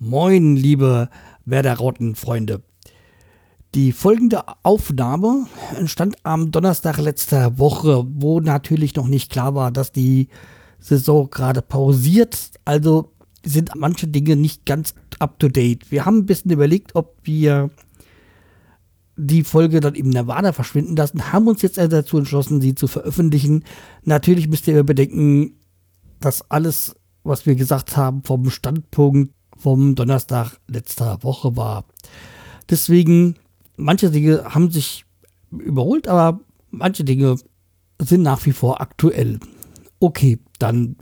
Moin, liebe Werder-Rotten-Freunde. Die folgende Aufnahme entstand am Donnerstag letzter Woche, wo natürlich noch nicht klar war, dass die Saison gerade pausiert. Also sind manche Dinge nicht ganz up-to-date. Wir haben ein bisschen überlegt, ob wir die Folge dann im Nirvana verschwinden lassen, haben uns jetzt also dazu entschlossen, sie zu veröffentlichen. Natürlich müsst ihr bedenken, dass alles, was wir gesagt haben, vom Standpunkt vom Donnerstag letzter Woche war. Deswegen, manche Dinge haben sich überholt, aber manche Dinge sind nach wie vor aktuell. Okay, dann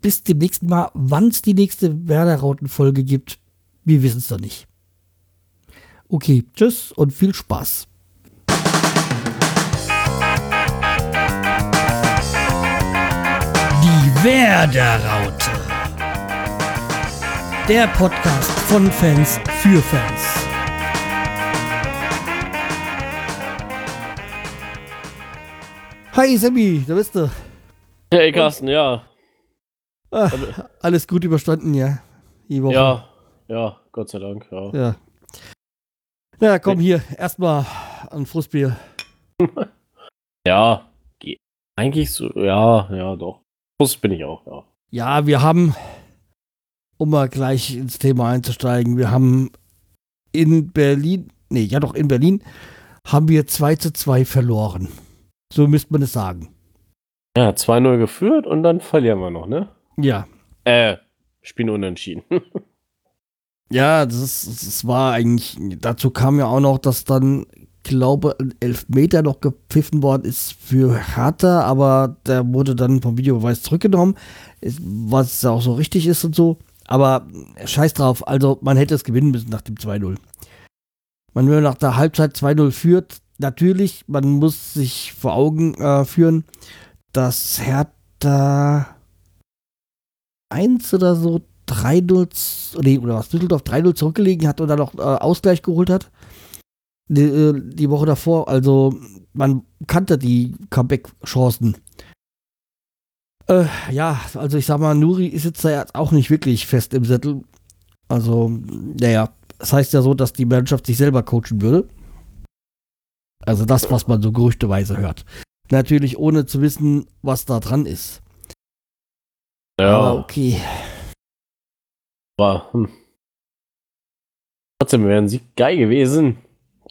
bis zum nächsten Mal. Wann es die nächste Werder-Rauten-Folge gibt, wir wissen es doch nicht. Okay, tschüss und viel Spaß. Die Werder-Raute. Der Podcast von Fans für Fans. Hi Sammy, da bist du. Hey Carsten, ja. Ah, alles gut überstanden, ja. Die Woche. Ja, ja, Gott sei Dank, ja. Ja, ja komm hier, erstmal ein Frustbier. ja, eigentlich so, ja, ja, doch. Frust bin ich auch, ja. Ja, wir haben, um mal gleich ins Thema einzusteigen, wir haben in Berlin, nee, ja doch in Berlin, haben wir 2 zu 2 verloren. So müsste man es sagen. Ja, 2-0 geführt und dann verlieren wir noch, ne? Ja. Äh, spielen unentschieden. ja, das, ist, das war eigentlich, dazu kam ja auch noch, dass dann, glaube elf Meter noch gepfiffen worden ist für Hertha, aber der wurde dann vom Videobeweis zurückgenommen, was ja auch so richtig ist und so. Aber scheiß drauf, also man hätte es gewinnen müssen nach dem 2-0. Man, wenn man nach der Halbzeit 2-0 führt, natürlich, man muss sich vor Augen äh, führen, dass Hertha 1 oder so 3-0 nee, oder was, Düsseldorf 3-0 zurückgelegen hat und dann noch äh, Ausgleich geholt hat. Die, äh, die, Woche davor. Also man kannte die Comeback-Chancen. Äh, ja, also ich sag mal, Nuri sitzt da jetzt auch nicht wirklich fest im Sättel. Also, naja, das heißt ja so, dass die Mannschaft sich selber coachen würde. Also das, was man so gerüchteweise hört. Natürlich ohne zu wissen, was da dran ist. Ja. Aber okay. Aber, hm. Trotzdem wären sie geil gewesen.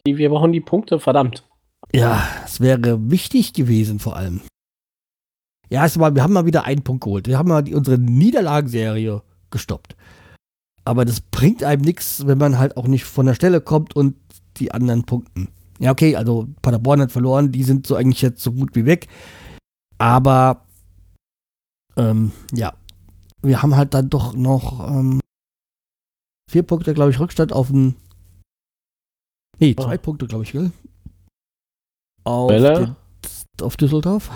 Wir brauchen die Punkte, verdammt. Ja, es wäre wichtig gewesen vor allem. Ja, erstmal, wir haben mal wieder einen Punkt geholt. Wir haben mal die, unsere Niederlagenserie gestoppt. Aber das bringt einem nichts, wenn man halt auch nicht von der Stelle kommt und die anderen punkten. Ja, okay, also Paderborn hat verloren, die sind so eigentlich jetzt so gut wie weg. Aber ähm, ja, wir haben halt dann doch noch ähm, vier Punkte, glaube ich, Rückstand auf den. Nee, zwei oh. Punkte, glaube ich, gell? Auf, den, auf Düsseldorf.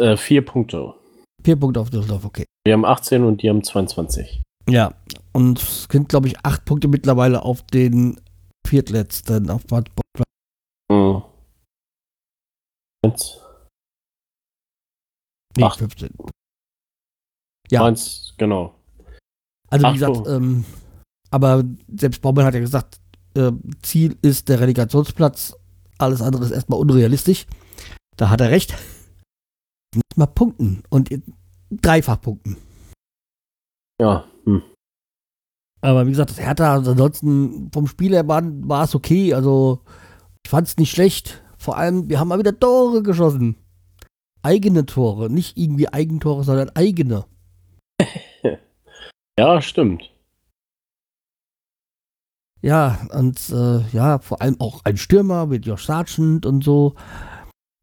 Äh, vier Punkte. Vier Punkte auf Düsseldorf, okay. Wir haben 18 und die haben 22. Ja, und es sind, glaube ich, acht Punkte mittlerweile auf den viertletzten, auf Platz. Mhm. Jetzt. Nee, Acht. 15. Ja. Meins, genau. Also wie gesagt, ähm, aber selbst Baumann hat ja gesagt, äh, Ziel ist der Relegationsplatz, alles andere ist erstmal unrealistisch. Da hat er recht. Nicht mal punkten und dreifach punkten. Ja. Hm. Aber wie gesagt, das Hertha, also ansonsten vom Spiel her war, war es okay. Also ich fand es nicht schlecht. Vor allem, wir haben mal wieder Tore geschossen. Eigene Tore, nicht irgendwie Eigentore, sondern eigene. ja, stimmt. Ja, und äh, ja, vor allem auch ein Stürmer mit Josh Sargent und so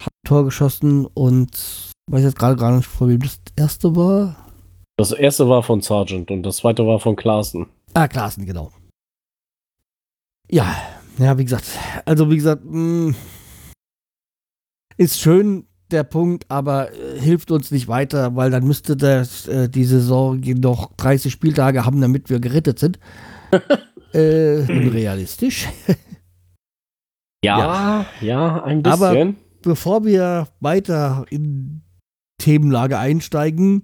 hat ein Tor geschossen und weiß jetzt gerade gar nicht, von wem das erste war. Das erste war von Sargent und das zweite war von Klaassen. Ah, Klaassen, genau. Ja, ja, wie gesagt, also wie gesagt, mh, hm, ist schön, der Punkt, aber äh, hilft uns nicht weiter, weil dann müsste das, äh, die Saison noch 30 Spieltage haben, damit wir gerettet sind. äh, unrealistisch. ja, ja, ja, ein bisschen. Aber bevor wir weiter in Themenlage einsteigen,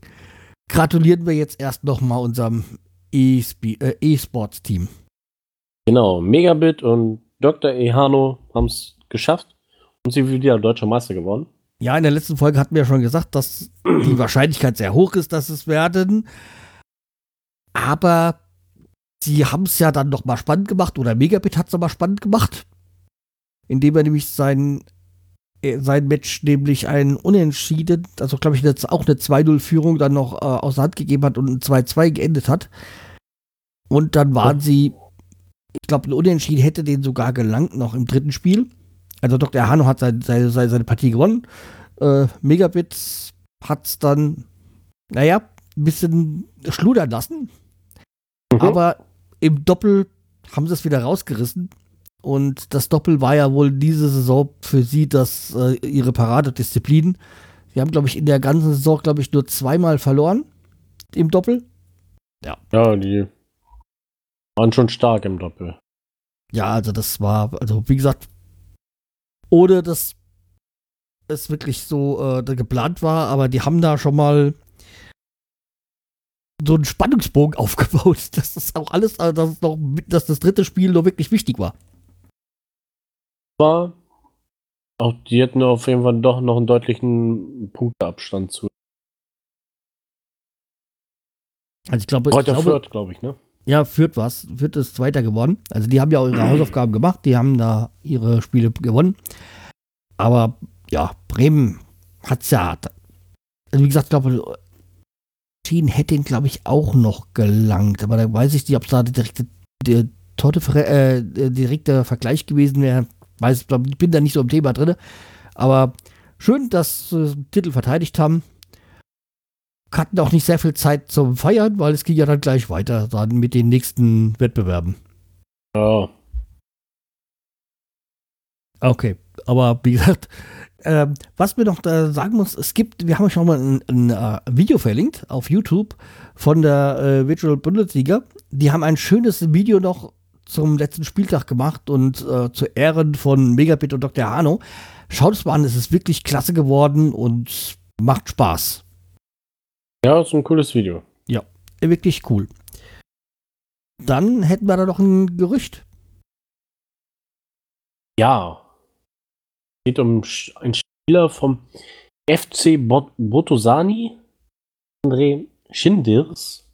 gratulieren wir jetzt erst nochmal unserem äh, E-Sports-Team. Genau, Megabit und Dr. Ehano haben es geschafft und sie wieder deutscher Meister geworden. Ja, in der letzten Folge hatten wir ja schon gesagt, dass die Wahrscheinlichkeit sehr hoch ist, dass es werden. Aber sie haben es ja dann noch mal spannend gemacht oder Megabit hat es nochmal spannend gemacht, indem er nämlich sein, äh, sein Match nämlich ein Unentschieden, also glaube ich jetzt auch eine 2-0-Führung dann noch äh, aus der Hand gegeben hat und ein 2-2 geendet hat. Und dann waren oh. sie, ich glaube, ein Unentschieden hätte den sogar gelangt noch im dritten Spiel. Also Dr. Hano hat seine, seine, seine Partie gewonnen. Äh, Megabit hat es dann, naja, ein bisschen schludern lassen. Mhm. Aber im Doppel haben sie es wieder rausgerissen. Und das Doppel war ja wohl diese Saison für sie das, äh, ihre Paradedisziplin. Sie haben, glaube ich, in der ganzen Saison, glaube ich, nur zweimal verloren im Doppel. Ja. Ja, die waren schon stark im Doppel. Ja, also das war, also wie gesagt, ohne dass es wirklich so äh, geplant war, aber die haben da schon mal so einen Spannungsbogen aufgebaut, dass das auch alles, äh, dass, noch, dass das dritte Spiel nur wirklich wichtig war. War auch die hätten auf jeden Fall doch noch einen deutlichen Punkteabstand zu. Also ich glaube, Heute Fürth, glaube ich, ne? Ja, Fürth was. Fürth ist Zweiter geworden. Also die haben ja auch ihre Hausaufgaben gemacht, die haben da ihre Spiele gewonnen. Aber ja, Bremen hat es ja. Also wie gesagt, ich glaube, Schienen hätte ihn, glaube ich, auch noch gelangt. Aber da weiß ich nicht, ob es da der direkte, der, äh, der direkte Vergleich gewesen wäre. Weiß, ich bin da nicht so im Thema drin. Aber schön, dass sie den Titel verteidigt haben hatten auch nicht sehr viel Zeit zum Feiern, weil es ging ja dann gleich weiter dann mit den nächsten Wettbewerben. Ja. Okay, aber wie gesagt, äh, was mir noch da sagen muss, es gibt, wir haben euch schon mal ein, ein, ein uh, Video verlinkt auf YouTube von der äh, Virtual Bundesliga. Die haben ein schönes Video noch zum letzten Spieltag gemacht und äh, zu Ehren von Megabit und Dr. Hano. Schaut es mal an, es ist wirklich klasse geworden und macht Spaß. Ja, ist ein cooles Video. Ja, wirklich cool. Dann hätten wir da noch ein Gerücht. Ja. Es geht um einen Spieler vom FC Bot Botosani, André Schinders.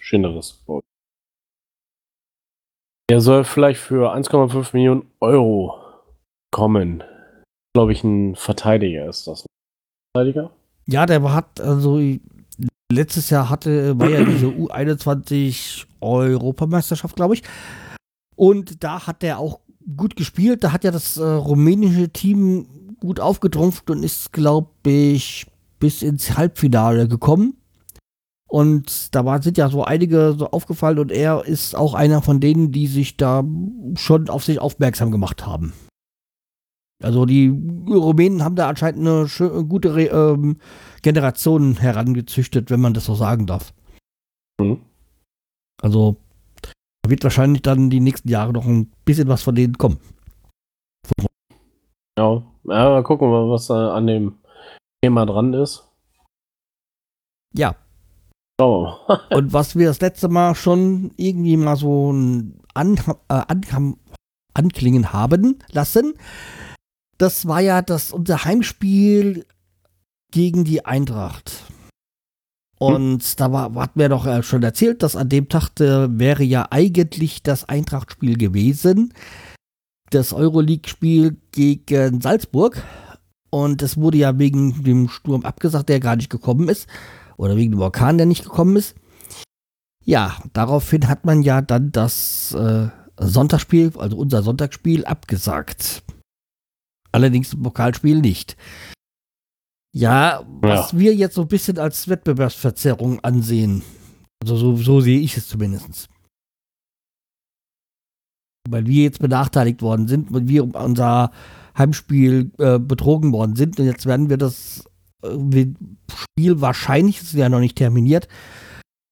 Schinders. Er soll vielleicht für 1,5 Millionen Euro kommen. Glaube ich, ein Verteidiger ist das. Verteidiger? Ja, der hat, also letztes Jahr hatte, war ja diese U21 Europameisterschaft, glaube ich. Und da hat er auch gut gespielt. Da hat ja das äh, rumänische Team gut aufgetrumpft und ist, glaube ich, bis ins Halbfinale gekommen. Und da war, sind ja so einige so aufgefallen und er ist auch einer von denen, die sich da schon auf sich aufmerksam gemacht haben. Also die Rumänen haben da anscheinend eine schön, gute ähm, Generation herangezüchtet, wenn man das so sagen darf. Mhm. Also wird wahrscheinlich dann die nächsten Jahre noch ein bisschen was von denen kommen. Ja, ja mal gucken, was da an dem Thema dran ist. Ja. Oh. Und was wir das letzte Mal schon irgendwie mal so an, äh, an, anklingen haben lassen, das war ja das unser Heimspiel gegen die Eintracht. Und hm. da war, hatten wir doch schon erzählt, dass an dem Tag äh, wäre ja eigentlich das Eintracht-Spiel gewesen. Das Euroleague-Spiel gegen Salzburg. Und es wurde ja wegen dem Sturm abgesagt, der gar nicht gekommen ist. Oder wegen dem Orkan, der nicht gekommen ist. Ja, daraufhin hat man ja dann das äh, Sonntagsspiel, also unser Sonntagsspiel, abgesagt. Allerdings im Pokalspiel nicht. Ja, was ja. wir jetzt so ein bisschen als Wettbewerbsverzerrung ansehen. Also so, so sehe ich es zumindest. Weil wir jetzt benachteiligt worden sind, weil wir unser Heimspiel äh, betrogen worden sind. Und jetzt werden wir das Spiel wahrscheinlich, ist ja noch nicht terminiert,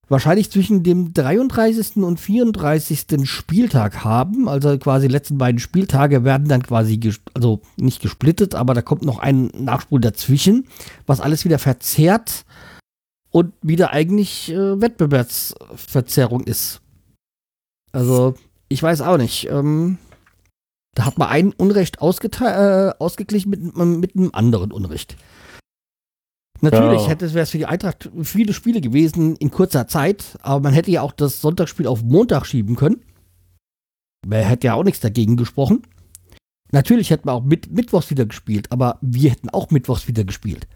wahrscheinlich zwischen dem 33. und 34. Spieltag haben. Also quasi die letzten beiden Spieltage werden dann quasi, also nicht gesplittet, aber da kommt noch ein Nachspul dazwischen, was alles wieder verzerrt und wieder eigentlich äh, Wettbewerbsverzerrung ist. Also, ich weiß auch nicht. Ähm, da hat man ein Unrecht äh, ausgeglichen mit, mit einem anderen Unrecht. Natürlich ja. hätte wäre es für die Eintracht viele Spiele gewesen in kurzer Zeit, aber man hätte ja auch das Sonntagsspiel auf Montag schieben können. Wer hätte ja auch nichts dagegen gesprochen. Natürlich hätten wir auch mit Mittwochs wieder gespielt, aber wir hätten auch Mittwochs wieder gespielt.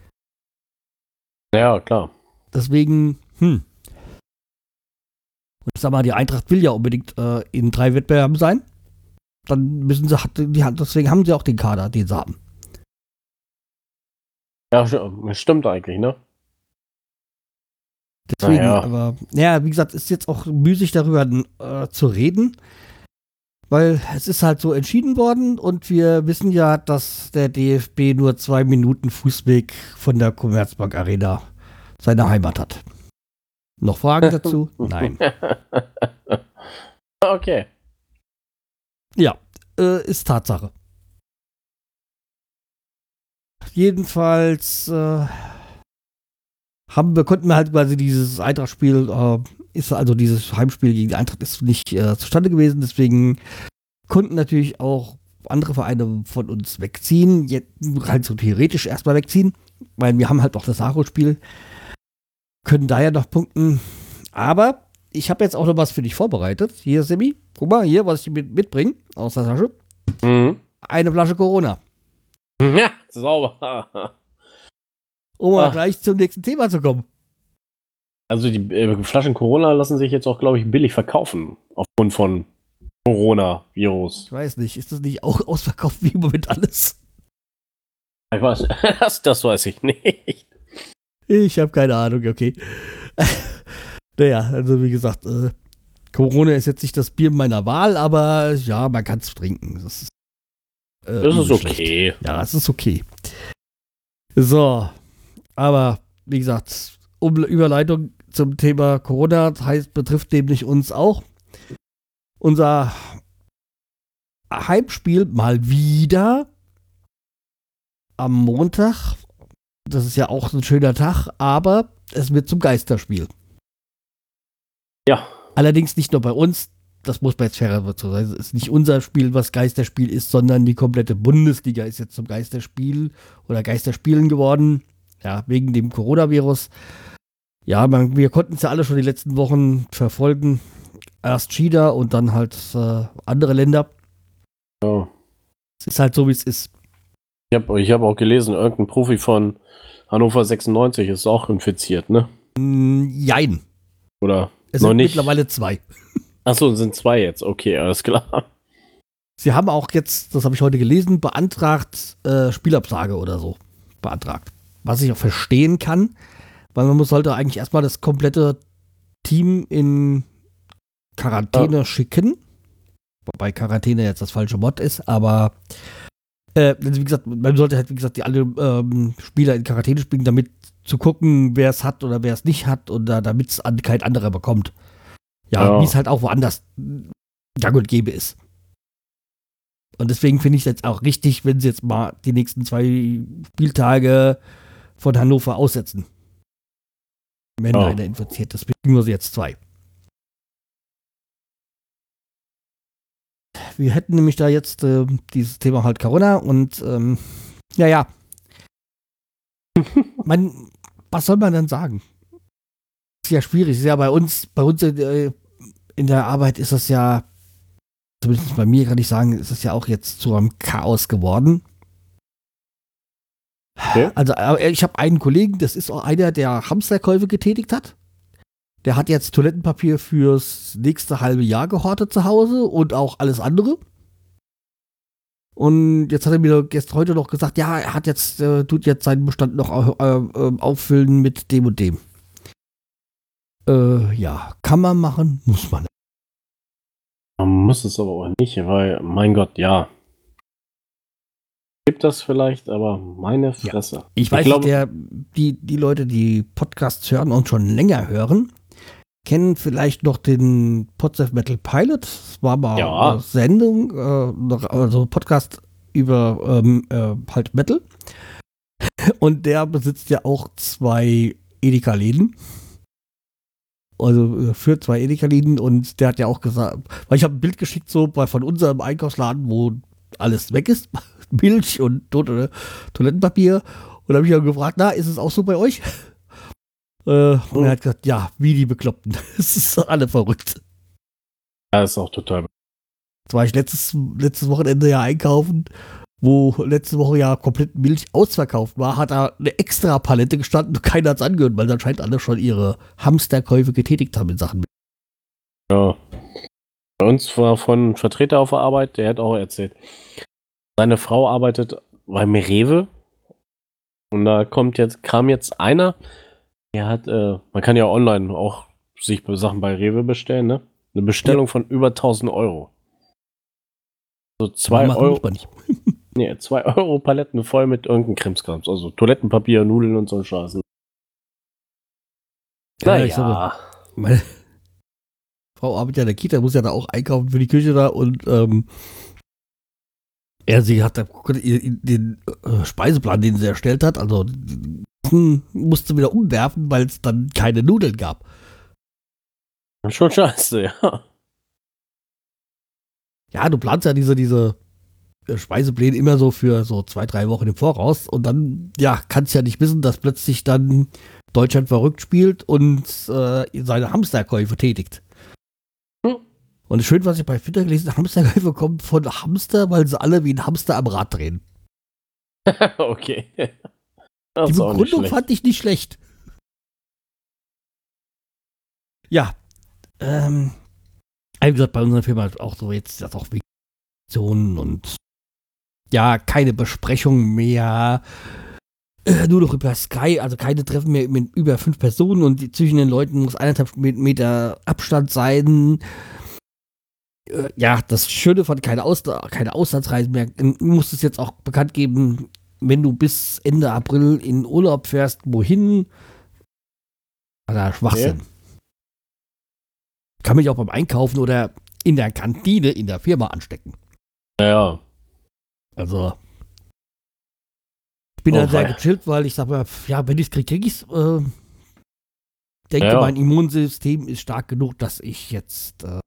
Ja, klar. Deswegen, hm. Und ich sag mal, die Eintracht will ja unbedingt äh, in drei Wettbewerben sein. Dann müssen sie, deswegen haben sie auch den Kader, den sie haben. Ja, stimmt eigentlich, ne? Deswegen, naja. aber, ja, wie gesagt, ist jetzt auch müßig darüber äh, zu reden, weil es ist halt so entschieden worden und wir wissen ja, dass der DFB nur zwei Minuten Fußweg von der Commerzbank Arena seine Heimat hat. Noch Fragen dazu? Nein. okay. Ja, äh, ist Tatsache. Jedenfalls äh, haben wir, konnten wir halt quasi dieses Eintracht-Spiel, äh, ist also dieses Heimspiel gegen die Eintracht ist nicht äh, zustande gewesen, deswegen konnten natürlich auch andere Vereine von uns wegziehen, jetzt halt so theoretisch erstmal wegziehen, weil wir haben halt auch das Aro-Spiel, können daher noch punkten, aber ich habe jetzt auch noch was für dich vorbereitet. Hier, Semi, guck mal, hier, was ich mit, mitbringe aus der Tasche. Mhm. Eine Flasche Corona. Ja, sauber. um mal gleich zum nächsten Thema zu kommen. Also die äh, Flaschen Corona lassen sich jetzt auch, glaube ich, billig verkaufen. Aufgrund von Corona-Virus. Ich weiß nicht, ist das nicht auch ausverkauft wie im Moment alles? Ich weiß, das, das weiß ich nicht. Ich habe keine Ahnung, okay. naja, also wie gesagt, äh, Corona ist jetzt nicht das Bier meiner Wahl, aber ja, man kann es trinken. Das ist, äh, das ist okay. Ja, es ist okay. So, aber wie gesagt, um Überleitung zum Thema Corona heißt, betrifft nämlich uns auch. Unser Heimspiel mal wieder am Montag. Das ist ja auch ein schöner Tag, aber es wird zum Geisterspiel. Ja. Allerdings nicht nur bei uns, das muss man jetzt fairer so sein. Es ist nicht unser Spiel, was Geisterspiel ist, sondern die komplette Bundesliga ist jetzt zum Geisterspiel oder Geisterspielen geworden. Ja, wegen dem Coronavirus. Ja, man, wir konnten es ja alle schon die letzten Wochen verfolgen. Erst China und dann halt äh, andere Länder. Ja. Es ist halt so, wie es ist. Ich habe ich hab auch gelesen, irgendein Profi von Hannover 96 ist auch infiziert, ne? Mm, jein. Oder es sind nicht? mittlerweile zwei. Achso, sind zwei jetzt. Okay, alles klar. Sie haben auch jetzt, das habe ich heute gelesen, beantragt, äh, Spielabsage oder so. Beantragt. Was ich auch verstehen kann, weil man muss sollte eigentlich erstmal das komplette Team in Quarantäne ja. schicken. Wobei Quarantäne jetzt das falsche Wort ist, aber äh, also wie gesagt, man sollte halt, wie gesagt, die alle ähm, Spieler in Quarantäne spielen, damit zu gucken, wer es hat oder wer es nicht hat oder damit es an, kein anderer bekommt. Ja, ja. wie es halt auch woanders gang und gäbe ist. Und deswegen finde ich es jetzt auch richtig, wenn sie jetzt mal die nächsten zwei Spieltage von Hannover aussetzen. Wenn ja. einer infiziert ist, nur jetzt zwei. Wir hätten nämlich da jetzt äh, dieses Thema halt Corona und ähm, ja, ja. man, was soll man denn sagen? Ist ja schwierig. Ist ja bei uns, bei uns äh, in der Arbeit ist das ja, zumindest bei mir kann ich sagen, ist es ja auch jetzt zu einem Chaos geworden. Okay. Also ich habe einen Kollegen, das ist auch einer, der Hamsterkäufe getätigt hat. Der hat jetzt Toilettenpapier fürs nächste halbe Jahr gehortet zu Hause und auch alles andere. Und jetzt hat er mir jetzt heute noch gesagt, ja, er hat jetzt, äh, tut jetzt seinen Bestand noch äh, äh, auffüllen mit dem und dem. Äh, ja, kann man machen, muss man. Man muss es aber auch nicht, weil, mein Gott, ja. Gibt das vielleicht, aber meine Fresse. Ja. Ich, ich weiß, glaube, der, die, die Leute, die Podcasts hören und schon länger hören, kennen vielleicht noch den Potsdam Metal Pilot. Das war mal ja. eine Sendung, äh, also Podcast über ähm, äh, halt Metal. Und der besitzt ja auch zwei Edeka-Läden. Also äh, für zwei Edeka-Läden und der hat ja auch gesagt, weil ich habe ein Bild geschickt so bei, von unserem Einkaufsladen, wo alles weg ist, Milch und Tote, Toilettenpapier. Und da habe ich ja gefragt, na, ist es auch so bei euch? Äh, und er hat gesagt, ja, wie die Bekloppten. Das ist alle verrückt. Ja, ist auch total. Jetzt war ich letztes, letztes Wochenende ja einkaufen, wo letzte Woche ja komplett Milch ausverkauft war, hat da eine extra Palette gestanden und keiner hat es angehört, weil anscheinend alle schon ihre Hamsterkäufe getätigt haben in Sachen Milch. Ja. Bei uns war von ein Vertreter auf der Arbeit, der hat auch erzählt. Seine Frau arbeitet beim Rewe. Und da kommt jetzt, kam jetzt einer, der hat, äh, man kann ja online auch sich Sachen bei Rewe bestellen, ne? Eine Bestellung von über 1000 Euro. So zwei Machen Euro. muss man nicht. Nee, 2 Euro Paletten voll mit irgendeinem Krimskrams. Also Toilettenpapier, Nudeln und so ein Scheiß. Ja, ich sag Meine Frau arbeitet ja in der Kita, muss ja da auch einkaufen für die Küche da und ähm, ja, sie hat da den äh, Speiseplan, den sie erstellt hat, also musste wieder umwerfen, weil es dann keine Nudeln gab. Schon scheiße, ja. Ja, du planst ja diese, diese Speisepläne immer so für so zwei, drei Wochen im Voraus und dann, ja, kannst ja nicht wissen, dass plötzlich dann Deutschland verrückt spielt und äh, seine Hamsterkäufe tätigt. Hm. Und schön, was ich bei Twitter gelesen habe, Hamsterkäufe kommen von Hamster, weil sie alle wie ein Hamster am Rad drehen. okay. Die Das nicht Begründung fand ich nicht schlecht. Ja. Ähm, wie gesagt, bei unserer Firma auch so jetzt das auch Vegetation und ja, keine Besprechung mehr. Äh, nur noch über Sky, also keine Treffen mehr mit über fünf Personen und die, zwischen den Leuten muss eineinhalb Meter Abstand sein. Äh, ja, das Schöne von keine, Aus keine Auslandsreisen mehr. Du musst es jetzt auch bekannt geben, wenn du bis Ende April in Urlaub fährst, wohin? Alter, Schwachsinn. Kann mich auch beim Einkaufen oder in der Kantine in der Firma anstecken. Ja, Also. Ich bin Oh, da sehr gechillt, weil ich sag mal, ja, wenn ich es kriege, kriege ich es. Äh, denke, Ja. mein Immunsystem ist stark genug, dass ich jetzt. Äh,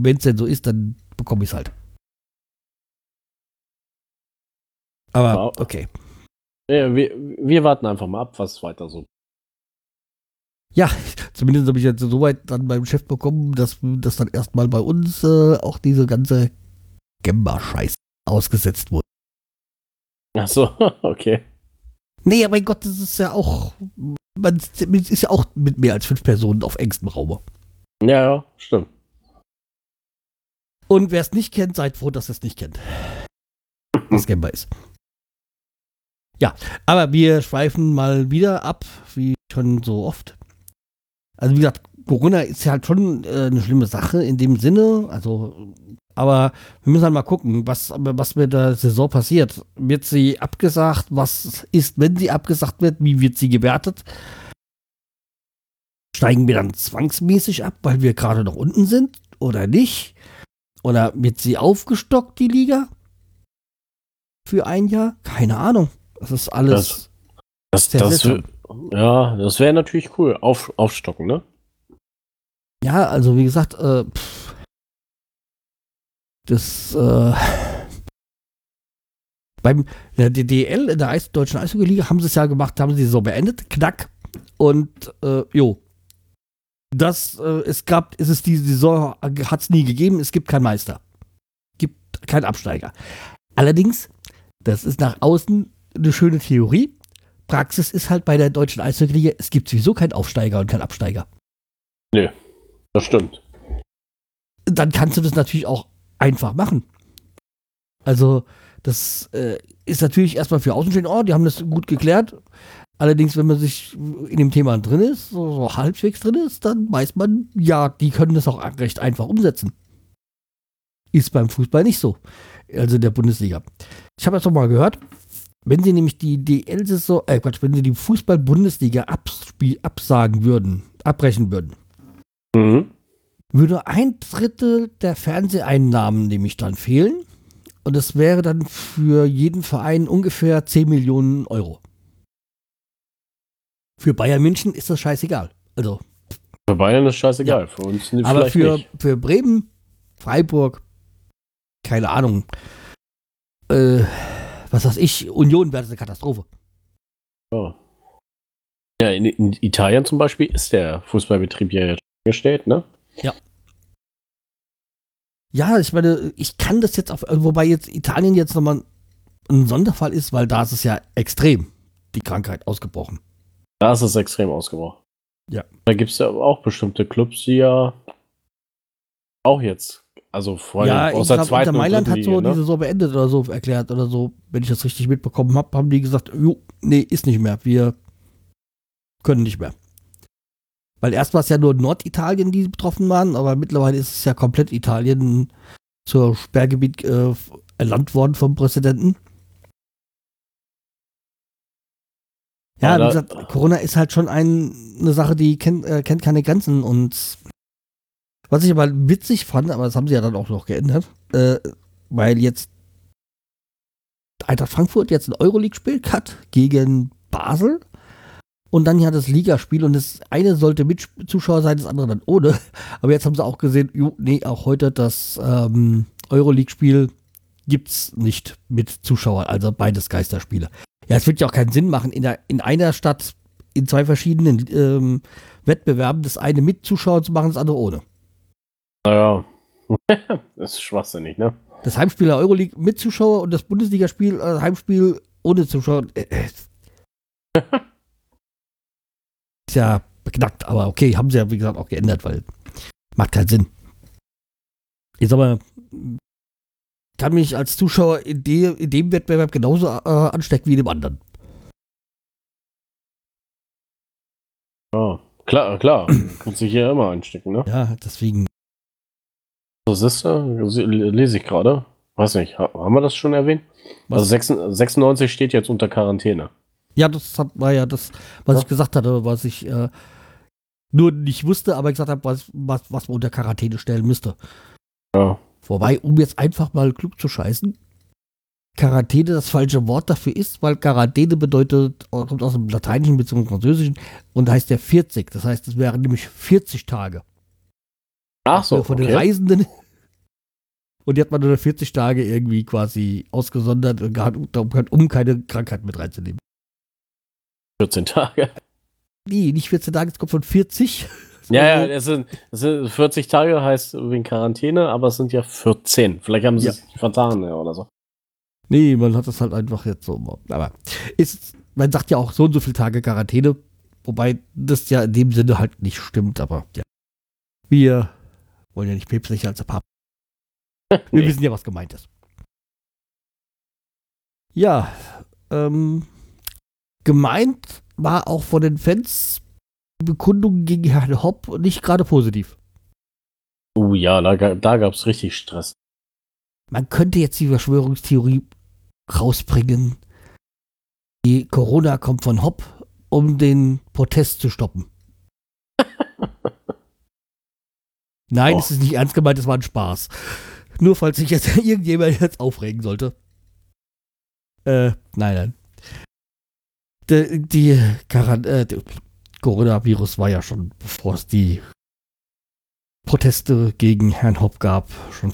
wenn es denn so ist, dann bekomme ich es halt. Aber okay. ja wir, wir warten einfach mal ab, was weiter so. Ja, zumindest habe ich jetzt soweit dann beim Chef bekommen, dass, dass dann erstmal bei uns äh, auch diese ganze Gemba-Scheiß ausgesetzt wurde. Ach so, okay. Nee, aber mein Gott, das ist ja auch, man ist ja auch mit mehr als fünf Personen auf engstem Raum. Ja, ja, stimmt. Und wer es nicht kennt, seid froh, dass es nicht kennt. Was Gemba ist. Ja, aber wir schweifen mal wieder ab, wie schon so oft. Also wie gesagt, Corona ist ja halt schon äh, eine schlimme Sache in dem Sinne. Also, aber wir müssen halt mal gucken, was, was mit der Saison passiert. Wird sie abgesagt? Was ist, wenn sie abgesagt wird? Wie wird sie gewertet? Steigen wir dann zwangsmäßig ab, weil wir gerade noch unten sind oder nicht? Oder wird sie aufgestockt, die Liga? Für ein Jahr? Keine Ahnung. Das ist alles. Das, Sehr das, seltsam. Ja, das wäre natürlich cool. Auf, aufstocken, ne? Ja, also wie gesagt, äh, pff, das äh, beim der DDL in der deutschen Eishockey-Liga haben sie es ja gemacht, haben sie so beendet, knack. Und äh, jo. Das, äh, es gab, es ist die Saison, hat es nie gegeben, es gibt keinen Meister. Gibt keinen Absteiger. Allerdings, das ist nach außen eine schöne Theorie. Praxis ist halt bei der deutschen Eishockey-Liga, es gibt sowieso keinen Aufsteiger und keinen Absteiger. Das stimmt. dann kannst du das natürlich auch einfach machen. Also, das äh, ist natürlich erstmal für Außenstehende, oh, die haben das gut geklärt. Allerdings, wenn man sich in dem Thema drin ist, so, so halbwegs drin ist, dann weiß man, ja, die können das auch recht einfach umsetzen. Ist beim Fußball nicht so. Also in der Bundesliga. Ich habe jetzt noch mal gehört, wenn sie nämlich die DL-Saison, äh Quatsch, wenn sie die Fußball-Bundesliga absagen würden, abbrechen würden, Mhm. würde ein Drittel der Fernseheinnahmen nämlich dann fehlen. Und das wäre dann für jeden Verein ungefähr 10 Millionen Euro. Für Bayern München ist das scheißegal. Also. Für Bayern ist scheißegal. Ja. Für uns Aber für, nicht. für Bremen, Freiburg, keine Ahnung. Äh, was weiß ich, Union wäre das eine Katastrophe. Ja. Ja, in, in, Italien zum Beispiel ist der Fußballbetrieb ja jetzt gestellt, ne? Ja. Ja, ich meine, ich kann das jetzt auf, wobei jetzt Italien jetzt nochmal ein Sonderfall ist, weil da ist es ja extrem, die Krankheit ausgebrochen. Da ist es extrem ausgebrochen. Ja. Da gibt es ja auch bestimmte Clubs, die ja auch jetzt, also vor ja, aus der zweiten Inter Mailand hat so ne? diese so beendet oder so erklärt oder so, wenn ich das richtig mitbekommen habe, haben die gesagt, jo, nee, ist nicht mehr, wir können nicht mehr. Weil erst war es ja nur Norditalien, die betroffen waren, aber mittlerweile ist es ja komplett Italien zur Sperrgebiet äh, erlangt worden vom Präsidenten. Ja, wie gesagt, Corona ist halt schon ein, eine Sache, die kennt, äh, kennt keine Grenzen. Und was ich aber witzig fand, aber das haben sie ja dann auch noch geändert, äh, weil jetzt Eintracht Frankfurt jetzt ein Euroleague-Spiel hat gegen Basel und dann ja das Ligaspiel und das eine sollte mit Zuschauer sein, das andere dann ohne. Aber jetzt haben sie auch gesehen, jo, nee, auch heute das ähm, Euroleague-Spiel gibt's nicht mit Zuschauern, also beides Geisterspiele. Ja, es wird ja auch keinen Sinn machen, in, der, in einer Stadt in zwei verschiedenen ähm, Wettbewerben das eine mit Zuschauern zu machen, das andere ohne. Naja, das ist schwachsinnig, ne? Das Heimspiel der Euroleague mit Zuschauer und das Bundesligaspiel, äh, Heimspiel ohne Zuschauer. Äh, äh. ist ja beknackt, aber okay, haben sie ja wie gesagt auch geändert, weil macht keinen Sinn. Ich sag mal, kann mich als Zuschauer in, de, in dem Wettbewerb genauso äh, anstecken wie in dem anderen. Ja, klar, klar. Kann sich ja immer anstecken, ne? Ja, deswegen. Ist da? Lese ich gerade. Weiß nicht, haben wir das schon erwähnt? Was? Also 96 steht jetzt unter Quarantäne. Ja, das war ja das, was ja. ich gesagt hatte, was ich äh, nur nicht wusste, aber gesagt habe, was, was, was man unter Quarantäne stellen müsste. Ja. Wobei, um jetzt einfach mal klug zu scheißen, Quarantäne das falsche Wort dafür ist, weil Quarantäne bedeutet, kommt aus dem Lateinischen bzw. Französischen und heißt ja 40. Das heißt, es wären nämlich 40 Tage. Ach so. Von okay. den Reisenden. Und die hat man nur 40 Tage irgendwie quasi ausgesondert, um keine Krankheit mit reinzunehmen. 14 Tage. Nee, nicht 14 Tage, es kommt von 40. Ja, ja, es sind, es sind 40 Tage heißt wegen Quarantäne, aber es sind ja 14. Vielleicht haben sie ja. es vertan ja, oder so. Nee, man hat das halt einfach jetzt so. Aber ist, man sagt ja auch so und so viele Tage Quarantäne, wobei das ja in dem Sinne halt nicht stimmt, aber ja. Wir wollen ja nicht päpstlicher als der Papst. Wir nee. wissen ja, was gemeint ist. Ja, ähm, gemeint war auch von den Fans Bekundungen gegen Herrn Hopp nicht gerade positiv. Oh ja, da, da gab es richtig Stress. Man könnte jetzt die Verschwörungstheorie rausbringen. Die Corona kommt von Hopp, um den Protest zu stoppen. Nein, oh. es ist nicht ernst gemeint, es war ein Spaß. Nur falls sich jetzt irgendjemand jetzt aufregen sollte. Äh, nein, nein. Die, die, Quarant äh, Coronavirus war ja schon, bevor es die Proteste gegen Herrn Hopp gab, schon.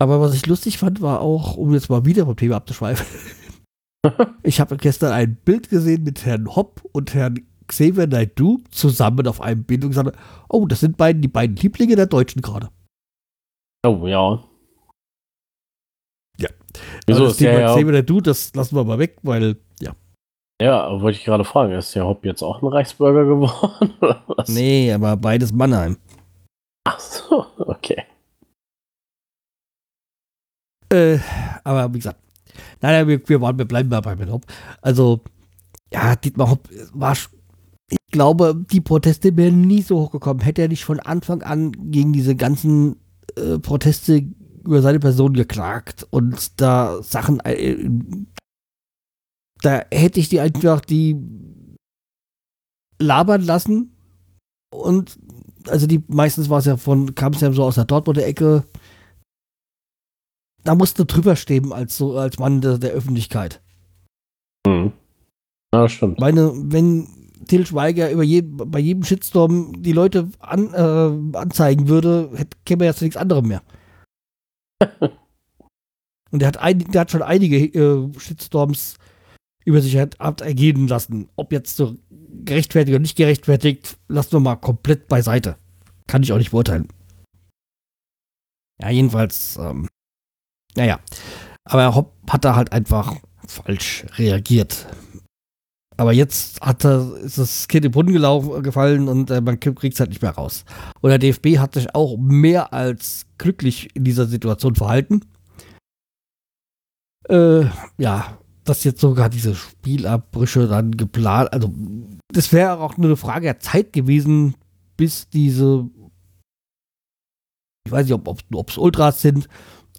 Aber was ich lustig fand, war auch, um jetzt mal wieder vom Thema abzuschweifen. ich habe gestern ein Bild gesehen mit Herrn Hopp und Herrn Xavier Naidoo zusammen auf einem Bild und gesagt, oh, das sind beiden, die beiden Lieblinge der Deutschen gerade. Oh, ja. Ja. Wieso das ist Thema ja, Xavier Naidoo, das lassen wir mal weg, weil, ja. Ja, wollte ich gerade fragen, ist der Hopp jetzt auch ein Reichsbürger geworden? Oder was? Nee, aber beides Mannheim. Ach so, okay. Äh, aber wie gesagt, nein, wir, wir, waren, wir bleiben mal bei Hopp. Also, ja, Dietmar Hopp war, glaube, die Proteste wären nie so hochgekommen. Hätte er nicht von Anfang an gegen diese ganzen äh, Proteste über seine Person geklagt und da Sachen äh, da hätte ich die einfach die labern lassen. Und also die meistens war es ja von, kam es ja so aus der Dortmunder Ecke. Da musste drüber stehen als so als Mann der, der Öffentlichkeit. Mhm. Ja, stimmt. Meine, wenn Till Schweiger über je, bei jedem Shitstorm die Leute an, äh, anzeigen würde, hätte, käme jetzt nichts anderes mehr. Und der hat, ein, der hat schon einige äh, Shitstorms über sich hat, hat ergeben lassen. Ob jetzt so gerechtfertigt oder nicht gerechtfertigt, lassen wir mal komplett beiseite. Kann ich auch nicht beurteilen. Ja, jedenfalls, ähm, naja. Aber Hopp hat da halt einfach falsch reagiert. Aber jetzt hat er, ist das Kind im Brunnen gelaufen, gefallen und äh, man kriegt es halt nicht mehr raus. Und der DFB hat sich auch mehr als glücklich in dieser Situation verhalten. Äh, ja, dass jetzt sogar diese Spielabbrüche dann geplant, also das wäre auch nur eine Frage der Zeit gewesen, bis diese, ich weiß nicht, ob es Ultras sind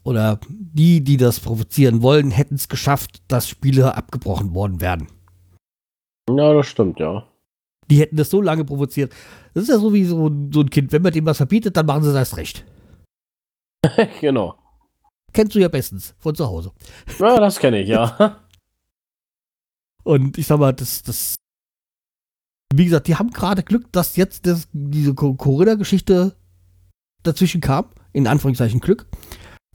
oder die, die das provozieren wollen, hätten es geschafft, dass Spiele abgebrochen worden wären. Ja, das stimmt, ja. Die hätten das so lange provoziert. Das ist ja so wie so, so ein Kind. Wenn man dem was verbietet, dann machen sie es erst recht. genau. Kennst du ja bestens von zu Hause. Ja, das kenne ich, ja. Und ich sag mal, das, das, wie gesagt, die haben gerade Glück, dass jetzt das, diese Corinna-Geschichte dazwischen kam. In Anführungszeichen Glück.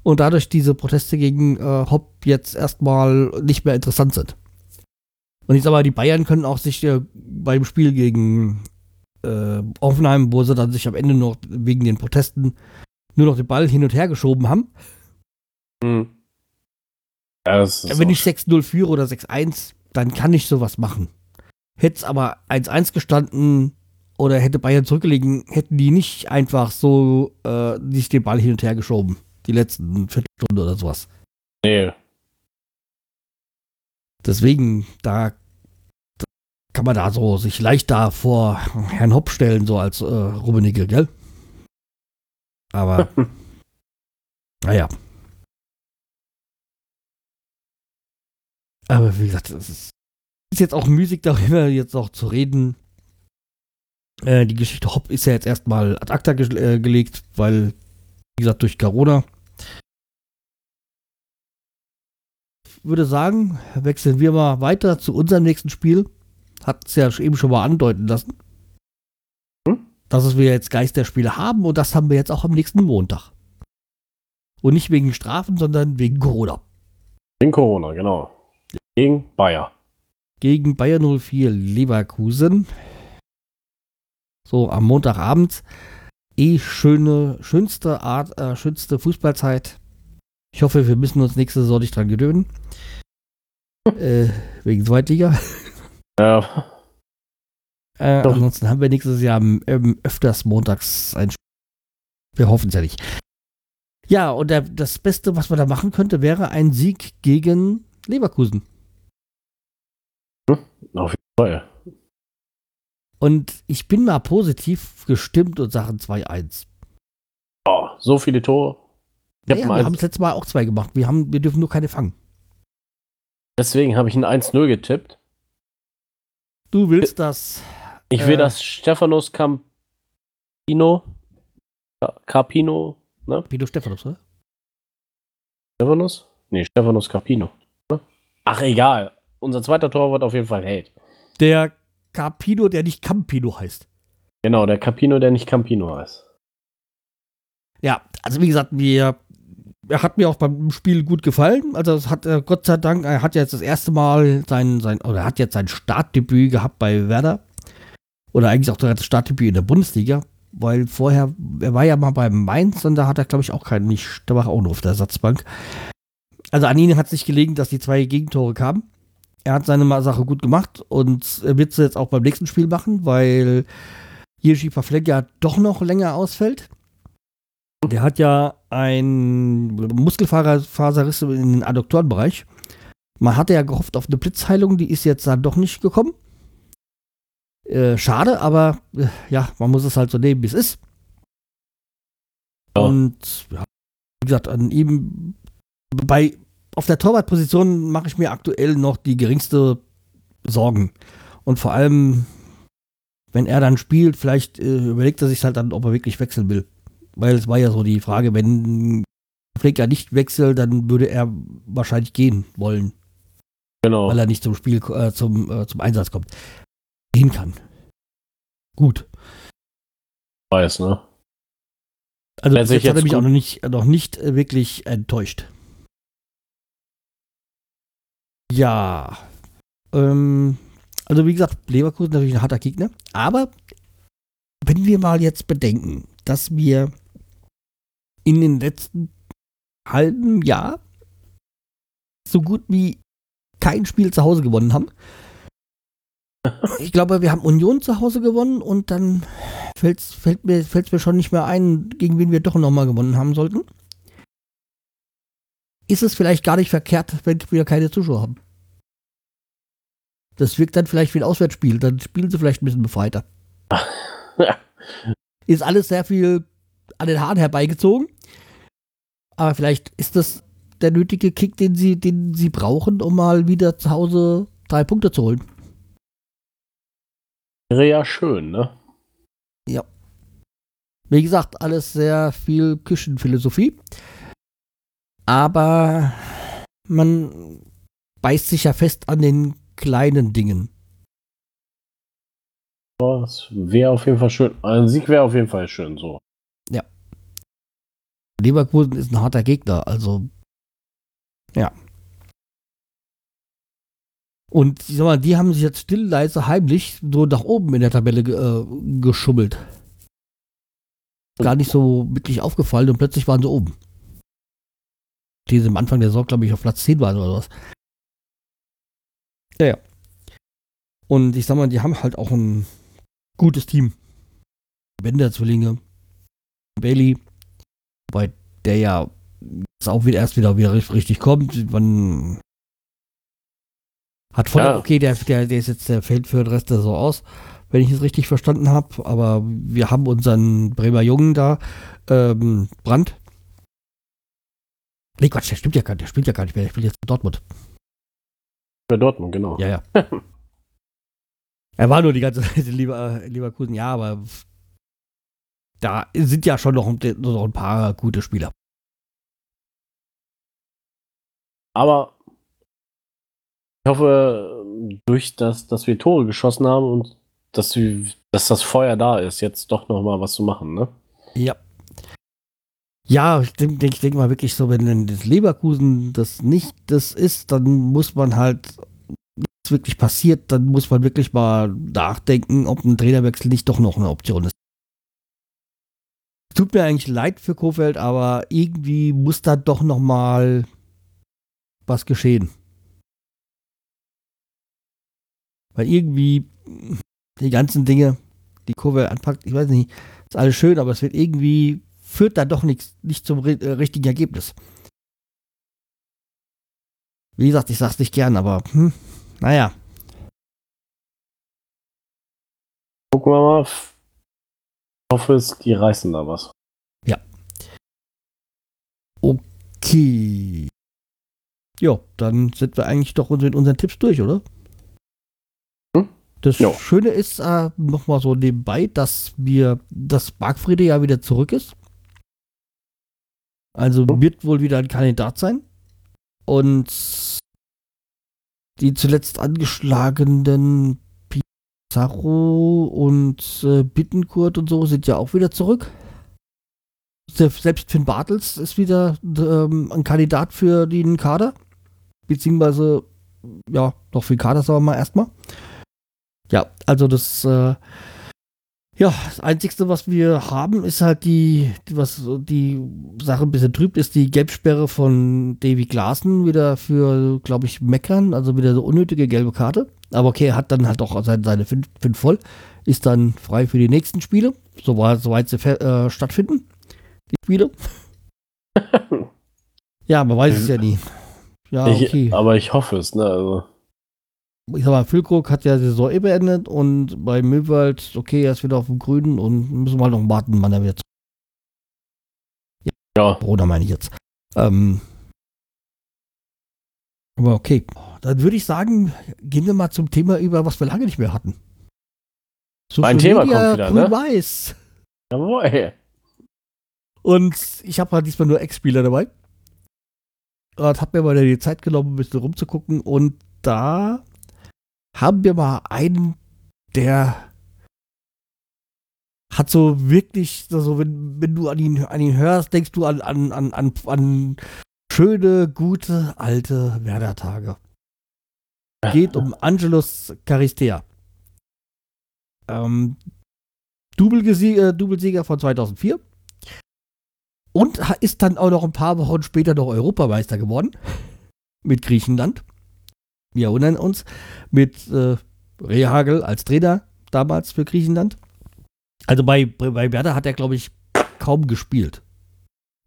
Und dadurch diese Proteste gegen äh, Hopp jetzt erstmal nicht mehr interessant sind. Und ich sag mal, die Bayern können auch sich äh, beim Spiel gegen äh, Offenheim, wo sie dann sich am Ende noch wegen den Protesten nur noch den Ball hin und her geschoben haben. Hm. Ja, Wenn ich 6-0 führe oder 6-1, dann kann ich sowas machen. Hätte es aber 1-1 gestanden oder hätte Bayern zurückgelegen, hätten die nicht einfach so äh, sich den Ball hin und her geschoben. Die letzten Viertelstunde oder sowas. Nee, Deswegen, da kann man da so sich leicht da vor Herrn Hopp stellen, so als äh, Rummenigge, gell? Aber, naja. Aber wie gesagt, es ist, ist jetzt auch müßig darüber jetzt auch zu reden. Äh, die Geschichte Hopp ist ja jetzt erstmal ad acta ge äh, gelegt, weil, wie gesagt, durch Corona würde sagen, wechseln wir mal weiter zu unserem nächsten Spiel. Hat es ja eben schon mal andeuten lassen. Hm? Dass wir jetzt Geisterspiele haben und das haben wir jetzt auch am nächsten Montag. Und nicht wegen Strafen, sondern wegen Corona. Wegen Corona, genau. Gegen Bayer. Gegen Bayer 04 Leverkusen. So, am Montagabend. Eh schöne, schönste Art, äh, schönste Fußballzeit. Ich hoffe, wir müssen uns nächste Saison nicht dran gewöhnen. äh, wegen Zweitliga. Ja. Äh, ansonsten haben wir nächstes Jahr ähm, öfters montags ein Spiel. Wir hoffen es ja nicht. Ja, und der, das Beste, was man da machen könnte, wäre ein Sieg gegen Leverkusen. Hm, auf jeden Fall. Und ich bin mal positiv gestimmt und sage 2-1. Oh, so viele Tore. Ja, ja, wir haben das letzte Mal auch zwei gemacht. Wir, haben, wir dürfen nur keine fangen. Deswegen habe ich ein 1-0 getippt. Du willst das. Ich will äh, das Stephanos Campino. Carpino, ne? Pino Stephanos, oder? Stephanos? Nee, Stephanos Carpino. Ne? Ach, egal. Unser zweiter Tor wird auf jeden Fall Held. Der Carpino, der nicht Campino heißt. Genau, der Carpino, der nicht Campino heißt. Ja, also wie gesagt, wir er hat mir auch beim Spiel gut gefallen. Also es hat äh, Gott sei Dank, er hat jetzt das erste Mal sein, sein oder hat jetzt sein Startdebüt gehabt bei Werder. Oder eigentlich auch das Startdebüt in der Bundesliga. Weil vorher, er war ja mal beim Mainz und da hat er, glaube ich, auch keinen, nicht, da war er auch nur auf der Ersatzbank. Also an ihn hat es nicht gelegen, dass die zwei Gegentore kamen. Er hat seine Sache gut gemacht und wird es jetzt auch beim nächsten Spiel machen, weil Jiří Pavlek ja doch noch länger ausfällt. Der hat ja ein Muskelfaserriss in den Adduktorenbereich. Man hatte ja gehofft auf eine Blitzheilung, die ist jetzt dann doch nicht gekommen. Äh, schade, aber äh, ja, man muss es halt so nehmen, wie es ist. Ja. Und ja, wie gesagt, an ihm bei auf der Torwartposition mache ich mir aktuell noch die geringste Sorgen. Und vor allem, wenn er dann spielt, vielleicht äh, überlegt er sich halt dann, ob er wirklich wechseln will. Weil es war ja so die Frage, wenn Flecker nicht wechselt, dann würde er wahrscheinlich gehen wollen. Genau. weil er nicht zum Spiel, äh, zum, äh, zum Einsatz kommt. Gehen kann. Gut. Weiß, ne? Also bis sich jetzt hat er jetzt mich auch noch nicht, noch nicht äh, wirklich enttäuscht. Ja. Ähm, also wie gesagt, Leverkusen natürlich ein harter Gegner. Aber wenn wir mal jetzt bedenken, dass wir in den letzten halben Jahr so gut wie kein Spiel zu Hause gewonnen haben. Ich glaube, wir haben Union zu Hause gewonnen und dann fällt's, fällt mir, fällt's mir schon nicht mehr ein, gegen wen wir doch nochmal gewonnen haben sollten. Ist es vielleicht gar nicht verkehrt, wenn wir keine Zuschauer haben. Das wirkt dann vielleicht wie ein Auswärtsspiel, dann spielen sie vielleicht ein bisschen befreiter. Ist alles sehr viel an den Haaren herbeigezogen. Aber vielleicht ist das der nötige Kick, den sie, den sie brauchen, um mal wieder zu Hause drei Punkte zu holen. Wäre ja schön, ne? Wie gesagt, alles sehr viel Küchenphilosophie. Aber man beißt sich ja fest an den kleinen Dingen. Es wäre auf jeden Fall schön. Ein Sieg wäre auf jeden Fall schön, so. Leverkusen ist ein harter Gegner, also ja. Und ich sag mal, die haben sich jetzt still, leise, heimlich so nach oben in der Tabelle äh, geschummelt. Gar nicht so wirklich aufgefallen und plötzlich waren sie oben. Die sie am Anfang der Saison, glaube ich, auf Platz 10 waren oder was. Ja, ja. Und ich sag mal, die haben halt auch ein gutes Team. Bender-Zwillinge, Bailey, Wobei der ja jetzt auch wieder erst wieder, wieder richtig, kommt. Man hat voll, Ja. okay, der, der, der ist jetzt, der fällt für den Rest der Saison aus, wenn ich es richtig verstanden habe. Aber wir haben unseren Bremer Jungen da, ähm, Brandt. Nee, Quatsch, der stimmt ja gar nicht, der spielt ja gar nicht mehr, der spielt jetzt in Dortmund. Für Dortmund, genau. Ja, ja. er war nur die ganze Zeit in Lever, Leverkusen, ja, aber da sind ja schon noch, ein- paar gute Spieler. Aber ich hoffe, durch das, dass wir Tore geschossen haben und dass, wir, dass das Feuer da ist, jetzt doch noch mal was zu machen, ne? Ja. Ja, ich denke denk, denk mal wirklich so, wenn das Leverkusen das nicht das ist, dann muss man halt, was wirklich passiert, dann muss man wirklich mal nachdenken, ob ein Trainerwechsel nicht doch noch eine Option ist. Tut mir eigentlich leid für Kofeld, aber irgendwie muss da doch noch mal was geschehen. Weil irgendwie die ganzen Dinge, die Kofeld anpackt, ich weiß nicht, ist alles schön, aber es wird irgendwie, führt da doch nichts, nicht zum äh, richtigen Ergebnis. Wie gesagt, ich sag's nicht gern, aber hm, naja. Gucken wir mal. Ich hoffe, es, die reißen da was. Okay. Jo, dann sind wir eigentlich doch mit unseren Tipps durch, oder? Hm? Das Jo. Schöne ist äh, nochmal so nebenbei, dass wir, dass Bargfriede ja wieder zurück ist. Also Hm. wird wohl wieder ein Kandidat sein. Und die zuletzt angeschlagenen Pizarro und äh, Bittenkurt und so sind ja auch wieder zurück. Se- Selbst Finn Bartels ist wieder ähm, ein Kandidat für den Kader. Beziehungsweise, ja, doch für den Kader sagen wir mal erstmal. Ja, also das, äh, ja, das Einzige, was wir haben, ist halt die, die, was die Sache ein bisschen trübt, ist die Gelbsperre von Davy Klaassen wieder für, glaube ich, Meckern, also wieder so unnötige gelbe Karte. Aber okay, er hat dann halt auch seine, seine fünf, fünf voll, ist dann frei für die nächsten Spiele, soweit, soweit sie äh, stattfinden, die Spiele. ja, man weiß es ja nie. Ja, ich, okay. Aber ich hoffe es, ne? Also, ich sag mal, Füllkrug hat ja die Saison eh beendet und bei Möwald, okay, er ist wieder auf dem Grünen und müssen wir halt noch warten, wann er wieder ja, Corona meine ich jetzt. Ähm, aber okay, dann würde ich sagen, gehen wir mal zum Thema über, was wir lange nicht mehr hatten. Mein Thema kommt wieder, ne? Weiß. jawohl. Und ich habe halt diesmal nur Ex-Spieler dabei. Und habe mir mal die Zeit genommen, ein bisschen rumzugucken. Und da haben wir mal einen, der hat so wirklich, also wenn, wenn du an ihn, an ihn hörst, denkst du an, an, an, an, an schöne, gute, alte Werder-Tage. Geht um Angelus Caristea. Ähm, Doublesieger, Doublesieger von 2004. Und ist dann auch noch ein paar Wochen später noch Europameister geworden. Mit Griechenland. Wir erinnern uns. Mit äh, Rehagel als Trainer damals für Griechenland. Also bei, bei Werder hat er, glaube ich, kaum gespielt.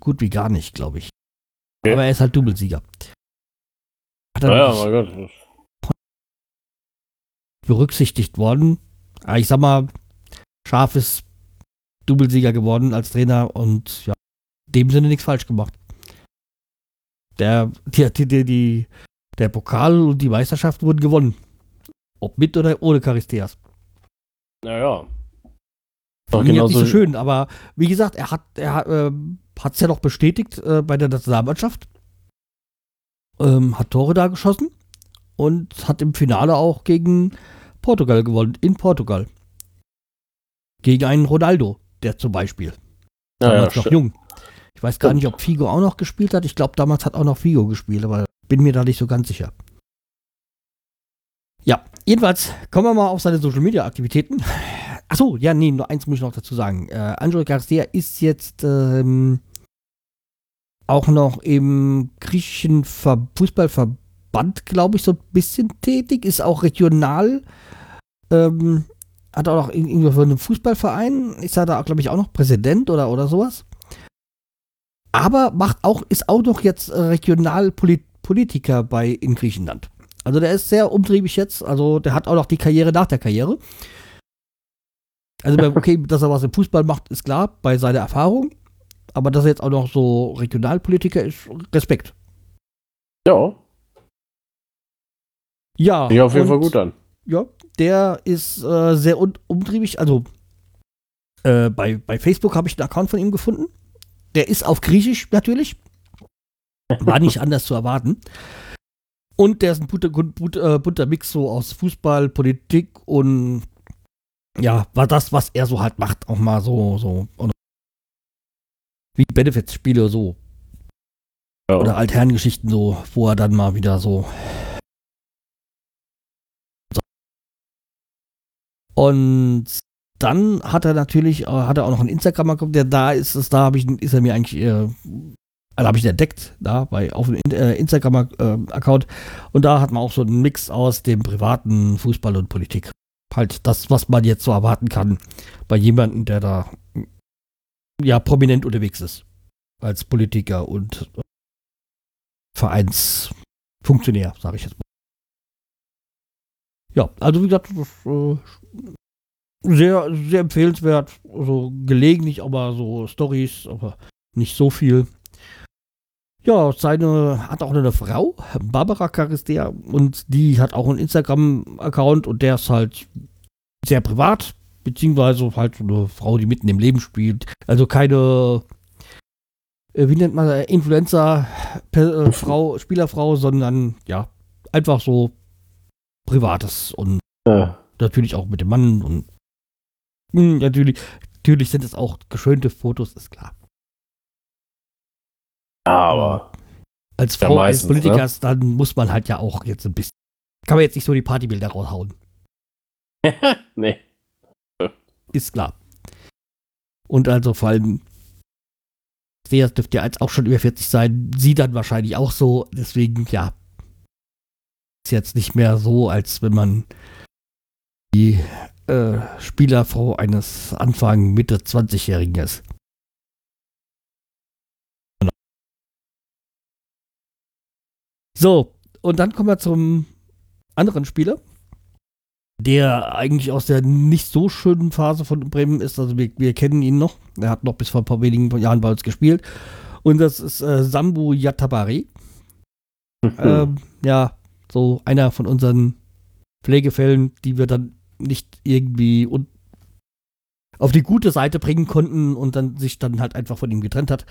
Gut wie gar nicht, glaube ich. Okay. Aber er ist halt Doublesieger. Hat er ja, mein Gott. berücksichtigt worden. Aber ich sag mal, Schaf ist Doublesieger geworden als Trainer und ja, in dem Sinne nichts falsch gemacht. Der, die, die, die, der Pokal und die Meisterschaft wurden gewonnen. Ob mit oder ohne Charisteas. Naja. War genau nicht so schön, aber wie gesagt, er hat er äh, es ja noch bestätigt äh, bei der Nationalmannschaft. Ähm, hat Tore da geschossen und hat im Finale auch gegen Portugal gewonnen, in Portugal. Gegen einen Ronaldo, der zum Beispiel. Damals ja, noch jung. Ich weiß gar nicht, ob Figo auch noch gespielt hat. Ich glaube, damals hat auch noch Figo gespielt, aber bin mir da nicht so ganz sicher. Ja, jedenfalls kommen wir mal auf seine Social Media Aktivitäten. Achso, ja, nee, nur eins muss ich noch dazu sagen. Äh, Angelo Garcia ist jetzt ähm, auch noch im griechischen Ver Fußballverband, glaube ich, so ein bisschen tätig, ist auch regional, ähm, hat auch noch irgendwie für einen Fußballverein, ist er da, glaube ich, auch noch Präsident oder, oder sowas. Aber macht auch, ist auch noch jetzt Regionalpolitiker bei in Griechenland. Also der ist sehr umtriebig jetzt, also der hat auch noch die Karriere nach der Karriere. Also, okay, dass er was im Fußball macht, ist klar, bei seiner Erfahrung. Aber dass er jetzt auch noch so Regionalpolitiker ist, Respekt. Ja. Ja. Ja, auf jeden Fall gut an. Ja, der ist äh, sehr un umtriebig. Also, äh, bei, bei Facebook habe ich einen Account von ihm gefunden. Der ist auf Griechisch natürlich. War nicht anders zu erwarten. Und der ist ein bunter, bunter, äh, bunter Mix so aus Fußball, Politik und ja, war das, was er so halt macht, auch mal so, so. Wie Benefits-Spiele so. Ja. Oder Altherrengeschichten so, wo er dann mal wieder so. Und dann hat er natürlich, äh, hat er auch noch einen Instagram-Account, der da ist, ist da habe ich, ist er mir eigentlich, äh, also habe ich entdeckt, da bei auf dem äh, Instagram-Account. Und da hat man auch so einen Mix aus dem privaten Fußball und Politik halt das, was man jetzt so erwarten kann bei jemandem, der da ja prominent unterwegs ist. Als Politiker und Vereinsfunktionär, sage ich jetzt mal. Ja, also wie gesagt, das, äh, sehr, sehr empfehlenswert. Also gelegentlich aber so Stories, aber nicht so viel. Ja, seine hat auch eine Frau, Barbara Charistea, und die hat auch einen Instagram-Account und der ist halt sehr privat, beziehungsweise halt so eine Frau, die mitten im Leben spielt. Also keine, äh, wie nennt man das, Influencer, äh, Frau, Spielerfrau, sondern ja, einfach so Privates und ja. natürlich auch mit dem Mann und mh, hm, natürlich, natürlich sind es auch geschönte Fotos, ist klar. Aber als Frau, ja, als Politiker, ne? dann muss man halt ja auch jetzt ein bisschen. Kann man jetzt nicht so die Partybilder raushauen. nee. Ist klar. Und also vor allem, Sveas dürfte ja jetzt auch schon über 40 sein, sie dann wahrscheinlich auch so. Deswegen, ja, ist jetzt nicht mehr so, als wenn man die äh, Spielerfrau eines Anfang Mitte 20-Jährigen ist. So, und dann kommen wir zum anderen Spieler, der eigentlich aus der nicht so schönen Phase von Bremen ist. Also wir, wir kennen ihn noch. Er hat noch bis vor ein paar wenigen Jahren bei uns gespielt. Und das ist äh, Sambu Yatabari. Mhm. Ähm, ja, so einer von unseren Pflegefällen, die wir dann nicht irgendwie auf die gute Seite bringen konnten und dann sich dann halt einfach von ihm getrennt hat.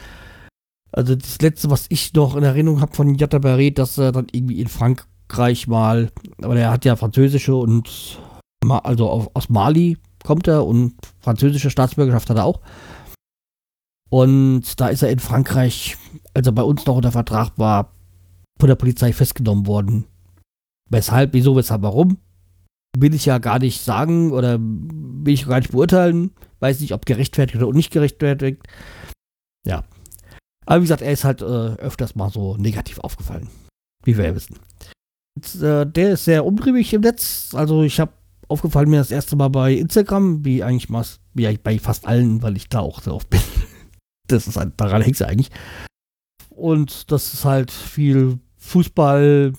Also das letzte, was ich noch in Erinnerung habe von Yatabari, dass er dann irgendwie in Frank Frankreich mal, aber der hat ja französische und also aus Mali kommt er und französische Staatsbürgerschaft hat er auch. Und da ist er in Frankreich, als er bei uns noch unter Vertrag war, von der Polizei festgenommen worden. Weshalb, wieso, weshalb, warum? Will ich ja gar nicht sagen oder will ich gar nicht beurteilen. Weiß nicht, ob gerechtfertigt oder nicht gerechtfertigt. Ja. Aber wie gesagt, er ist halt äh, öfters mal so negativ aufgefallen. Wie wir ja wissen. Und, äh, der ist sehr umtriebig im Netz. Also ich habe aufgefallen mir das erste Mal bei Instagram, wie eigentlich mal, wie bei fast allen, weil ich da auch sehr oft bin. Das ist halt, daran hängt es eigentlich. Und das ist halt viel Fußball,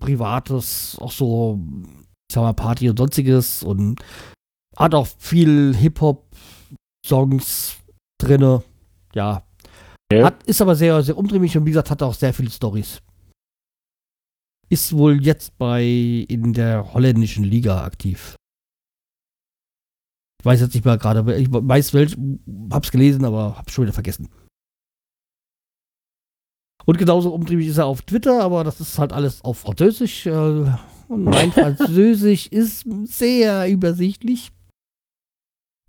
Privates, auch so, ich sag mal, Party und sonstiges und hat auch viel Hip-Hop-Songs drinne. Ja. Okay. Hat, ist aber sehr, sehr umtriebig und wie gesagt, hat auch sehr viele Stories. Ist wohl jetzt bei in der holländischen Liga aktiv. Ich weiß jetzt nicht mehr gerade, ich weiß welch, hab's gelesen, aber hab's schon wieder vergessen. Und genauso umtriebig ist er auf Twitter, aber das ist halt alles auf Französisch. Äh, und mein Französisch ist sehr übersichtlich.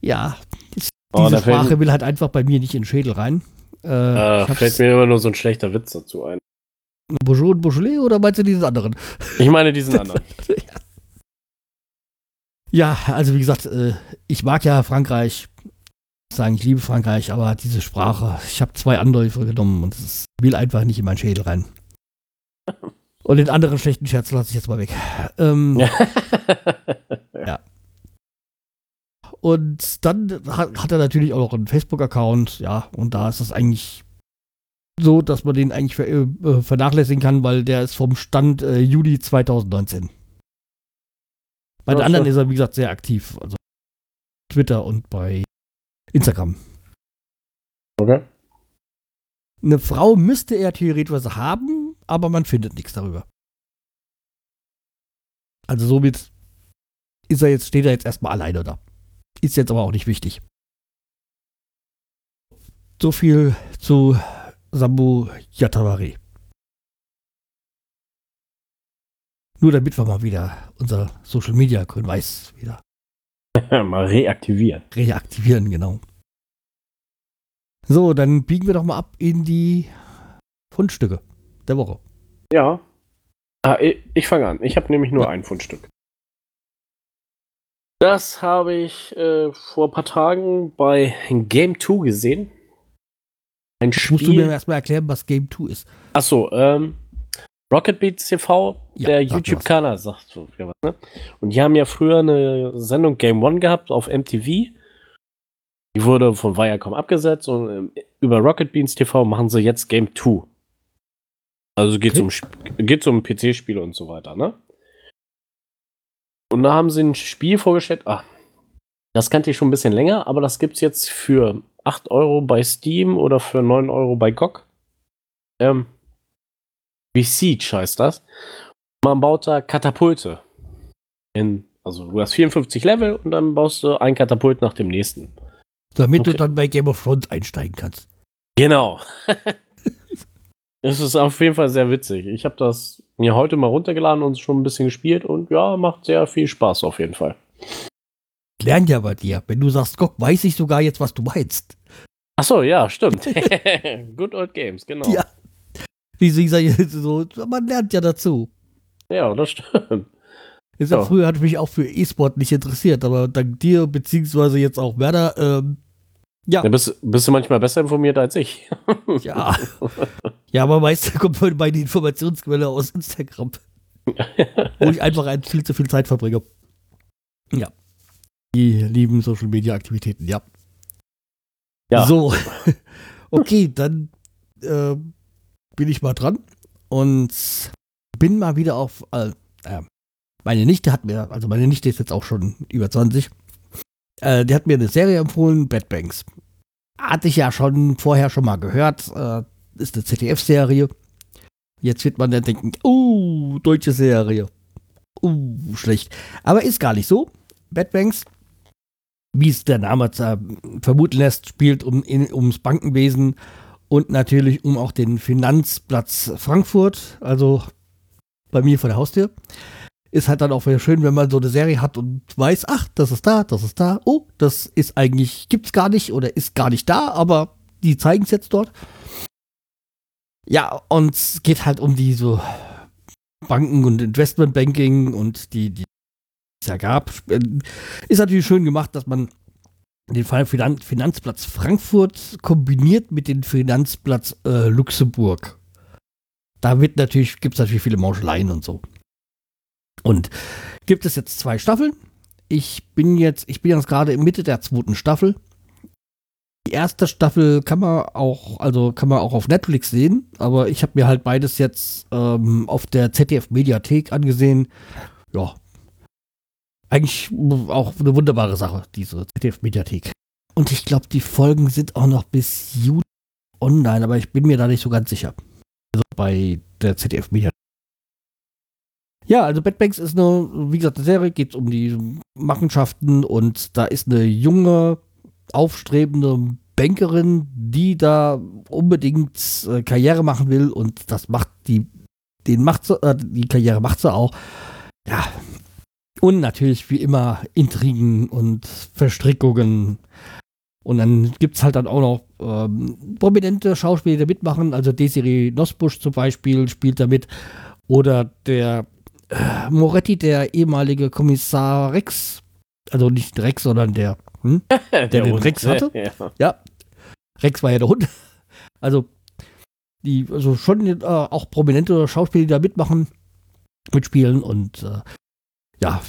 Ja, oh, diese Sprache will halt einfach bei mir nicht in den Schädel rein. Äh, äh, fällt mir immer nur so ein schlechter Witz dazu ein. Bonjour und Beaujolais oder meinst du diesen anderen? Ich meine diesen anderen. ja, also wie gesagt, äh, ich mag ja Frankreich sagen, ich liebe Frankreich, aber diese Sprache, ich habe zwei Anläufe genommen und es will einfach nicht in meinen Schädel rein. Und den anderen schlechten Scherz lasse ich jetzt mal weg. Ähm, ja. Und dann hat, hat, er natürlich auch noch einen Facebook-Account, ja, und da ist es eigentlich so, dass man den eigentlich ver äh, vernachlässigen kann, weil der ist vom Stand äh, Juli 2019. Bei den anderen ist er, wie gesagt, sehr aktiv. Also Twitter und bei Instagram. Okay. Eine Frau müsste er theoretisch haben, aber man findet nichts darüber. Also somit ist er jetzt, steht er jetzt erstmal alleine da. Ist jetzt aber auch nicht wichtig. So viel zu Sambu Yatawari. Nur damit wir mal wieder unser Social Media grün weiß wieder mal reaktivieren. Reaktivieren, genau. So, dann biegen wir doch mal ab in die Fundstücke der Woche. Ja. Ah, ich, ich fange an. Ich habe nämlich nur ja. ein Fundstück. Das habe ich äh, vor ein paar Tagen bei Game 2 gesehen. Ein Spiel. Musst du mir erstmal erklären, was Game 2 ist? Achso, ähm, Rocket Beats TV, ja, der YouTube-Kanal, sagt so was, ne? Und die haben ja früher eine Sendung Game One gehabt auf MTV. Die wurde von Viacom abgesetzt und ähm, über Rocket Beans TV machen sie jetzt Game 2. Also geht es okay. um, geht's um PC-Spiele und so weiter, ne? Und da haben sie ein Spiel vorgestellt, ach, das kannte ich schon ein bisschen länger, aber das gibt es jetzt für 8 Euro bei Steam oder für 9 Euro bei GOG. Ähm, wie Siege heißt das. Man baut da Katapulte. In, also du hast 54 Level und dann baust du ein Katapult nach dem nächsten. Damit okay. du dann bei Game of Thrones einsteigen kannst. Genau. es ist auf jeden Fall sehr witzig. Ich habe das mir heute mal runtergeladen und schon ein bisschen gespielt und ja, macht sehr viel Spaß auf jeden Fall. Lern ja bei dir. Wenn du sagst, guck, weiß ich sogar jetzt, was du meinst. Achso, ja, stimmt. Good old games, genau. Ja. Wie sie so, man lernt ja dazu. Ja, das stimmt. Ist ja, früher hat mich auch für E-Sport nicht interessiert, aber dank dir, beziehungsweise jetzt auch Werner, ähm, ja. ja bist, bist, du manchmal besser informiert als ich. ja. Ja, aber meistens kommt meine Informationsquelle aus Instagram. wo ich einfach ein, viel zu viel Zeit verbringe. Ja. Die lieben Social Media Aktivitäten, ja. Ja. So. okay, dann äh, bin ich mal dran und bin mal wieder auf. Äh, äh, meine Nichte hat mir, also meine Nichte ist jetzt auch schon über 20, äh, die hat mir eine Serie empfohlen, Bad Banks. Hatte ich ja schon vorher schon mal gehört. Äh, ist eine ZDF-Serie. Jetzt wird man dann denken, oh, deutsche Serie. Uh, schlecht. Aber ist gar nicht so. Bad Banks, wie es der Name vermuten lässt, spielt um, in, ums Bankenwesen und natürlich um auch den Finanzplatz Frankfurt. Also bei mir vor der Haustür. Ist halt dann auch wieder schön, wenn man so eine Serie hat und weiß, ach, das ist da, das ist da. Oh, das ist eigentlich, gibt's gar nicht oder ist gar nicht da, aber die zeigen es jetzt dort. Ja, und es geht halt um die so Banken und Investmentbanking und die, die es ja gab. Ist natürlich schön gemacht, dass man den Fall Finanzplatz Frankfurt kombiniert mit dem Finanzplatz äh, Luxemburg. Da wird natürlich, gibt es natürlich viele Mauscheleien und so. Und gibt es jetzt zwei Staffeln. Ich bin jetzt, ich bin jetzt gerade in Mitte der zweiten Staffel. Die erste Staffel kann man auch, also kann man auch auf Netflix sehen, aber ich habe mir halt beides jetzt ähm, auf der ZDF Mediathek angesehen. Ja, eigentlich auch eine wunderbare Sache, diese ZDF-Mediathek. Und ich glaube, die Folgen sind auch noch bis Juli online, aber ich bin mir da nicht so ganz sicher. Also bei der ZDF-Mediathek. Ja, also Bad Banks ist eine, wie gesagt, eine Serie, geht um die Machenschaften und da ist eine junge, aufstrebende Bankerin, die da unbedingt äh, Karriere machen will und das macht die, den macht sie, äh, die Karriere macht sie auch. Ja, und natürlich wie immer Intrigen und Verstrickungen. Und dann gibt es halt dann auch noch ähm, prominente Schauspieler, die da mitmachen. Also Desiree Nosbusch zum Beispiel spielt da mit. Oder der äh, Moretti, der ehemalige Kommissar Rex. Also nicht Rex, sondern der, hm? der, der den Hund, Rex hatte. Ja. ja. Rex war ja der Hund. Also, die, also schon äh, auch prominente Schauspieler, die da mitmachen, mitspielen und äh, ja,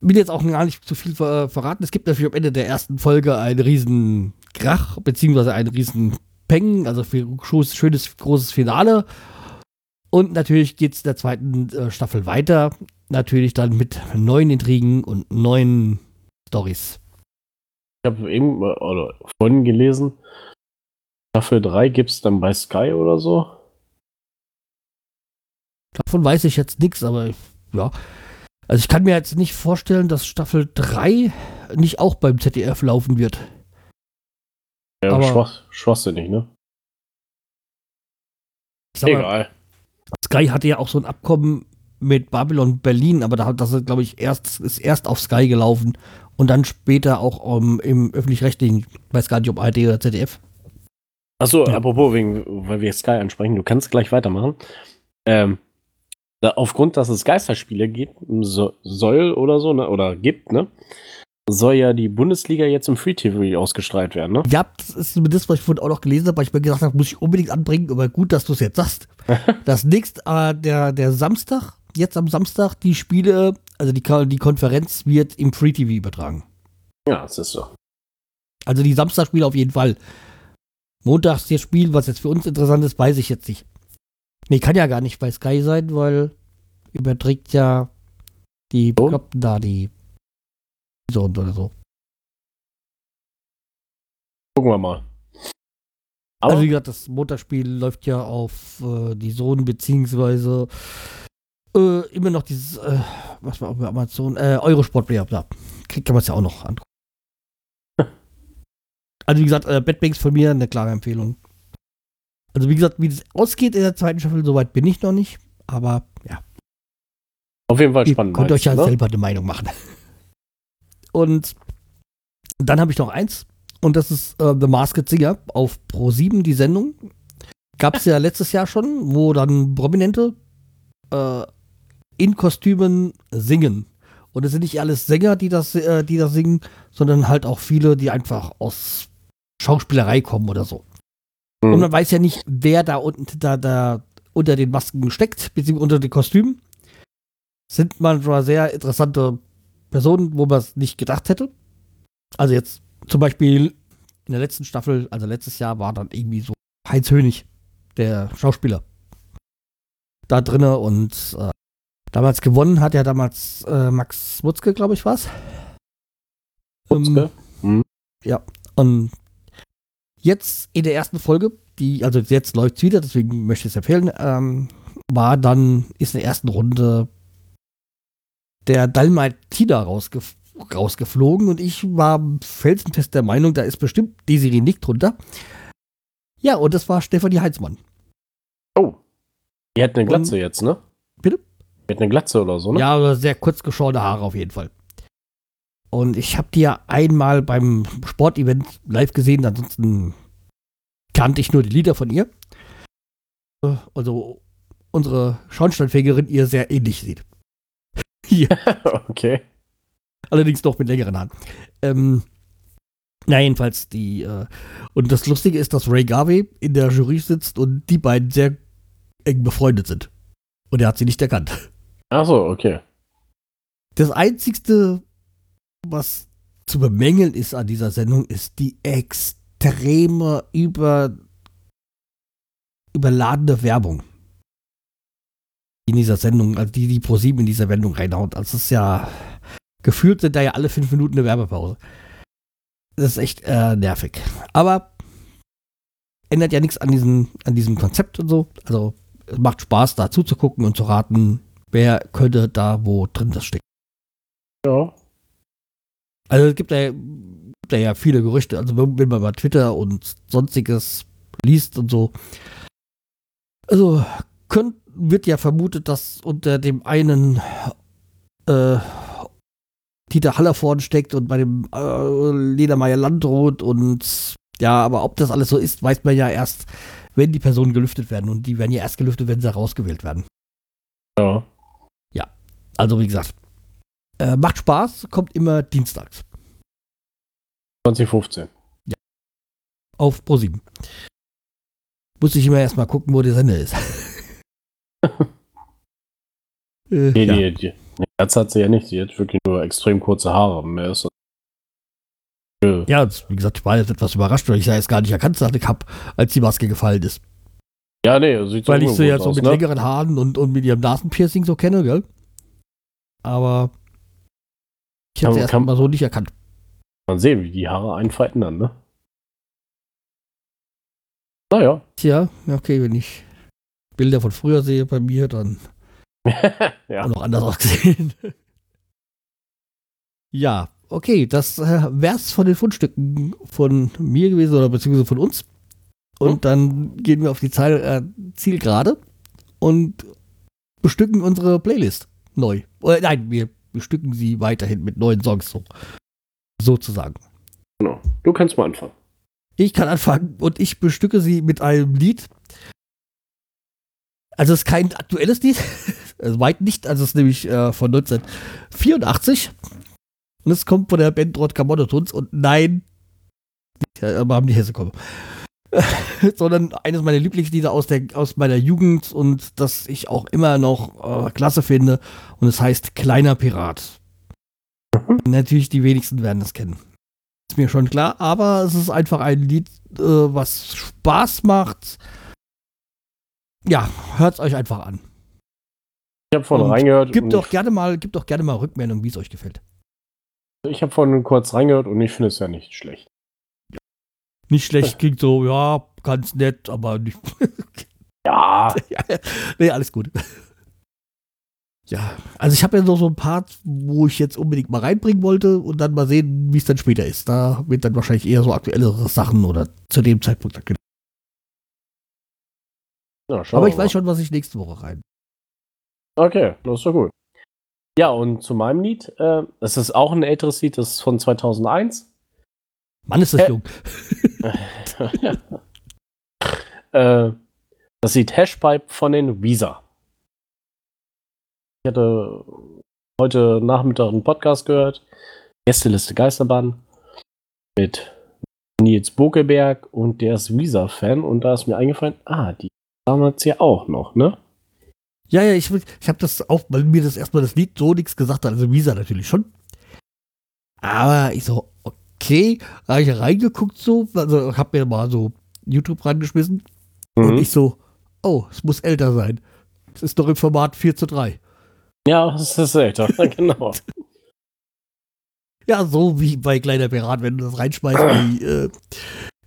will jetzt auch gar nicht zu viel ver verraten. Es gibt natürlich am Ende der ersten Folge einen riesen Krach, beziehungsweise einen riesen Peng, also für schönes, großes Finale. Und natürlich geht es in der zweiten äh, Staffel weiter. Natürlich dann mit neuen Intrigen und neuen Stories. Ich habe eben oder vorhin gelesen, Staffel 3 gibt es dann bei Sky oder so. Davon weiß ich jetzt nichts, aber ja. Also ich kann mir jetzt nicht vorstellen, dass Staffel 3 nicht auch beim ZDF laufen wird. Ja, aber schwach, schwachsinnig, ne? Egal. Mal, Sky hatte ja auch so ein Abkommen mit Babylon Berlin, aber da hat das, glaube ich, erst, ist erst auf Sky gelaufen und dann später auch um, im öffentlich-rechtlichen, weiß gar nicht, ob ARD oder ZDF. Achso, ja. apropos, wegen, weil wir Sky ansprechen, du kannst gleich weitermachen. Ähm, da, aufgrund, dass es Geisterspiele gibt, so, soll oder so, ne, oder gibt, ne, soll ja die Bundesliga jetzt im Free TV ausgestrahlt werden, ne? Ja, das ist das, was ich vorhin auch noch gelesen habe, weil ich mir gedacht habe, muss ich unbedingt anbringen, aber gut, dass du es jetzt sagst. das nächste, äh, der, der Samstag, jetzt am Samstag, die Spiele, also die, die Konferenz wird im Free TV übertragen. Ja, das ist so. Also die Samstagspiele auf jeden Fall. Montags das Spiel, was jetzt für uns interessant ist, weiß ich jetzt nicht. Nee, kann ja gar nicht bei Sky sein, weil überträgt ja die oh. Kloppen da, die so und oder so. Gucken wir mal. Aber also wie gesagt, das Motorspiel läuft ja auf äh, die Sohn beziehungsweise äh, immer noch dieses, äh, was war auch bei Amazon, äh, Eurosport Player, da kriegt man es ja auch noch an. also wie gesagt, äh, Bad Banks von mir eine klare Empfehlung. Also wie gesagt, wie das ausgeht in der zweiten Staffel, soweit bin ich noch nicht. Aber ja. Auf jeden Fall spannend. Ihr könnt euch ja ne? selber eine Meinung machen. Und dann habe ich noch eins. Und das ist äh, The Masked Singer auf Pro 7, die Sendung. Gab es ja letztes Jahr schon, wo dann Prominente äh, in Kostümen singen. Und es sind nicht alles Sänger, die das, äh, die das singen, sondern halt auch viele, die einfach aus Schauspielerei kommen oder so. Mhm. Und man weiß ja nicht, wer da unten da, da unter den Masken steckt, beziehungsweise unter den Kostümen. Sind manchmal sehr interessante Personen, wo man es nicht gedacht hätte. Also jetzt zum Beispiel in der letzten Staffel, also letztes Jahr, war dann irgendwie so Heinz Hönig, der Schauspieler, da drinne und äh, damals gewonnen hat ja damals äh, Max Wutzke, glaube ich, was. Wutzke? Um, mhm. Ja, und jetzt in der ersten Folge, die, also jetzt läuft es wieder, deswegen möchte ich es empfehlen, ähm, war dann, ist in der ersten Runde der Dalmatiner rausgef rausgeflogen und ich war felsenfest der Meinung, da ist bestimmt Desiree Nick drunter. Ja, und das war Stefanie Heizmann. Oh. Die hat eine Glatze und, jetzt, ne? Mit einer Glatze oder so, ne? Ja, oder sehr kurz geschorene Haare auf jeden Fall. Und ich habe die ja einmal beim Sportevent live gesehen, ansonsten kannte ich nur die Lieder von ihr. Also unsere Schornsteinfegerin ihr sehr ähnlich sieht. ja. okay. Allerdings noch mit längeren Haaren. Ähm, na, jedenfalls die, äh, und das Lustige ist, dass Ray Garvey in der Jury sitzt und die beiden sehr eng befreundet sind. Und er hat sie nicht erkannt. Ach so, okay. Das Einzigste, was zu bemängeln ist an dieser Sendung, ist die extreme über, überladene Werbung. In dieser Sendung, also die, die ProSieben in dieser Wendung reinhaut. Also es ist ja, gefühlt sind da ja alle fünf Minuten eine Werbepause. Das ist echt äh, nervig. Aber ändert ja nichts an diesem, an diesem Konzept und so. Also es macht Spaß, da zuzugucken und zu raten, wer könnte da wo drin das steckt. Ja. Also es gibt ja, gibt ja viele Gerüchte. Also wenn man bei Twitter und sonstiges liest und so. Also könnt, wird ja vermutet, dass unter dem einen äh, Dieter Hallervorden steckt und bei dem äh, Ledermeier Landroth und ja, aber ob das alles so ist, weiß man ja erst, wenn die Personen gelüftet werden. Und die werden ja erst gelüftet, wenn sie herausgewählt werden. Ja. Ja, also wie gesagt, äh, macht Spaß, kommt immer dienstags. 2015. Ja. Auf ProSieben. Muss ich immer erstmal gucken, wo der Sender ist. äh, nee, ja. die, die, Herz hat sie ja nicht. Sie hat wirklich nur extrem kurze Haare. Mehr ist ja, wie gesagt, ich war jetzt etwas überrascht, weil ich ja jetzt gar nicht erkannt habe, als die Maske gefallen ist. Ja, nee, sieht Weil ich sie ja so mit ne? längeren Haaren und, und mit ihrem Nasenpiercing so kenne, gell? Aber ich habe sie erst mal so nicht erkannt. Man sehen, wie die Haare einen verändern, ne? Naja. Tja, okay, wenn ich Bilder von früher sehe bei mir, dann ja. noch anders ausgesehen. ja, okay, das äh, wär's von den Fundstücken von mir gewesen oder beziehungsweise von uns. Und hm? dann gehen wir auf die Zahl, äh, Zielgerade und bestücken unsere Playlist neu. Oder, nein, wir bestücken sie weiterhin mit neuen Songs, so, sozusagen. Genau. Du kannst mal anfangen. Ich kann anfangen und ich bestücke sie mit einem Lied. Also es ist kein aktuelles Lied, weit nicht, also es ist nämlich äh, von 1984 und es kommt von der Band Rodka Monotons und nein, aber haben die Hesse kommen. sondern eines meiner Lieblingslieder aus, der, aus meiner Jugend und das ich auch immer noch äh, klasse finde. Und es heißt Kleiner Pirat. Mhm. Natürlich, die wenigsten werden das kennen. Ist mir schon klar, aber es ist einfach ein Lied, äh, was Spaß macht. Ja, hört es euch einfach an. Ich habe vorhin reingehört. Gibt doch gerne mal, gibt doch gerne mal Rückmeldung, wie es euch gefällt. Ich habe vorhin kurz reingehört und ich finde es ja nicht schlecht. Ja. Nicht schlecht klingt so, ja, ganz nett, aber nicht. ja. nee, alles gut. Ja, also ich habe ja noch so ein Part, wo ich jetzt unbedingt mal reinbringen wollte und dann mal sehen, wie es dann später ist. Da wird dann wahrscheinlich eher so aktuellere Sachen oder zu dem Zeitpunkt dann ja, Aber ich weiß schon, was ich nächste Woche rein. Okay, das ist doch gut. Ja, und zu meinem Lied, äh, das ist auch ein älteres Lied, das ist von 2001. Mann, ist das äh, jung. äh, das Lied Hashpipe von den Visa. Ich hatte heute Nachmittag einen Podcast gehört, Gästeliste Geisterbahn, mit Nils Bokeberg und der ist Visa-Fan und da ist mir eingefallen, ah, die damals ja auch noch, ne? Ja, ja, ich, ich habe das auch, weil mir das erstmal das Lied so nichts gesagt hat. Also Visa natürlich schon. Aber ich so, okay, habe ich reingeguckt so, also habe mir mal so YouTube reingeschmissen. Mhm. Und ich so, oh, es muss älter sein. Es ist doch im Format 4 zu 3. Ja, es ist älter, genau. ja, so wie bei Kleiner Pirat, wenn du das reinschmeißt wie äh,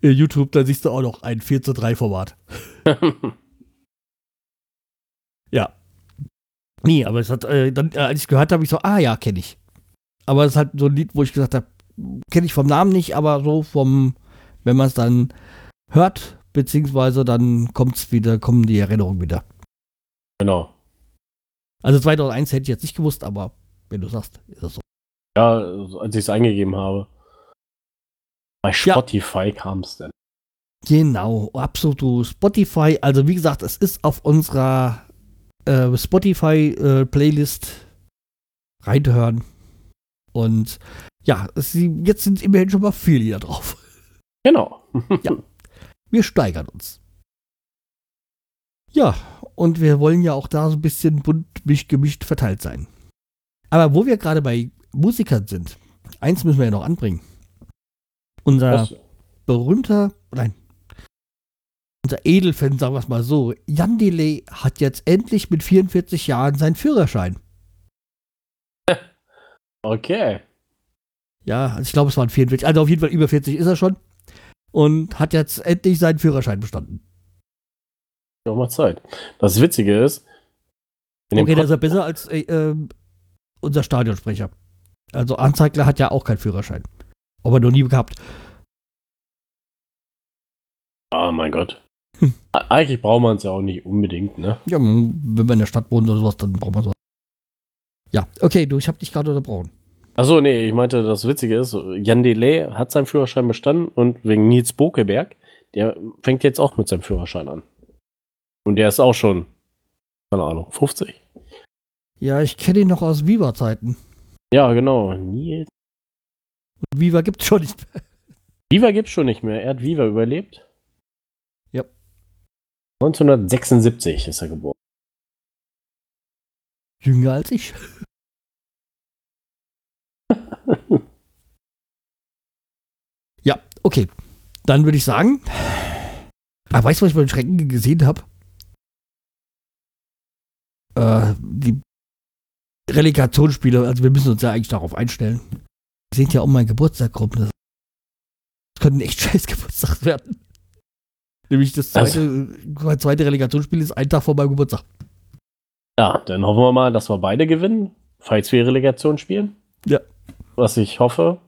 YouTube, dann siehst du auch noch ein 4 zu 3 Format. Ja. Nee, aber es hat, äh, dann, äh, als ich gehört habe, ich so, ah ja, kenne ich. Aber es ist halt so ein Lied, wo ich gesagt habe, kenne ich vom Namen nicht, aber so vom, wenn man es dann hört, beziehungsweise dann kommt's wieder, kommen die Erinnerungen wieder. Genau. Also 2001 hätte ich jetzt nicht gewusst, aber wenn du sagst, ist das so. Ja, als ich es eingegeben habe. Bei Spotify ja. kam es denn. Genau, absolut. Spotify, also wie gesagt, es ist auf unserer äh, Spotify-Playlist äh, reinhören. Und ja, es, jetzt sind immerhin schon mal viele Lieder drauf. Genau. ja, wir steigern uns. Ja, und wir wollen ja auch da so ein bisschen bunt gemischt verteilt sein. Aber wo wir gerade bei Musikern sind, eins müssen wir ja noch anbringen. Unser Was? berühmter, nein, unser Edelfan, sagen wir es mal so, Jan Delay hat jetzt endlich mit 44 Jahren seinen Führerschein. Okay. Ja, also ich glaube, es waren 44, also auf jeden Fall über 40 ist er schon. Und hat jetzt endlich seinen Führerschein bestanden. Noch mal Zeit. Das Witzige ist. Okay, das ist ja besser als äh, äh, unser Stadionsprecher. Also Anzeigler hat ja auch keinen Führerschein. Aber noch nie gehabt. Oh mein Gott. Hm. Eigentlich braucht man es ja auch nicht unbedingt, ne? Ja, wenn man in der Stadt wohnt oder sowas, dann braucht man sowas. Ja, okay, du, ich habe dich gerade unterbrochen. Achso, nee, ich meinte, das Witzige ist, Jan Delay hat seinen Führerschein bestanden und wegen Nils Bokeberg, der fängt jetzt auch mit seinem Führerschein an. Und der ist auch schon, keine Ahnung, 50. Ja, ich kenne ihn noch aus Viva-Zeiten. Ja, genau. Nils. Und Viva gibt's schon nicht mehr. Viva gibt's schon nicht mehr. Er hat Viva überlebt. Ja. 1976 ist er geboren. Jünger als ich. ja, okay. Dann würde ich sagen, ah, weißt du, was ich bei den Schrecken gesehen habe? Äh, die Relegationsspiele, also wir müssen uns ja eigentlich darauf einstellen. Wir sehen ja um meinen Geburtstag rum. Das könnte ein echt scheiß Geburtstag werden. Nämlich das zweite, also, zweite Relegationsspiel ist ein Tag vor meinem Geburtstag. Ja, dann hoffen wir mal, dass wir beide gewinnen, falls wir Relegation spielen. Ja. Was ich hoffe.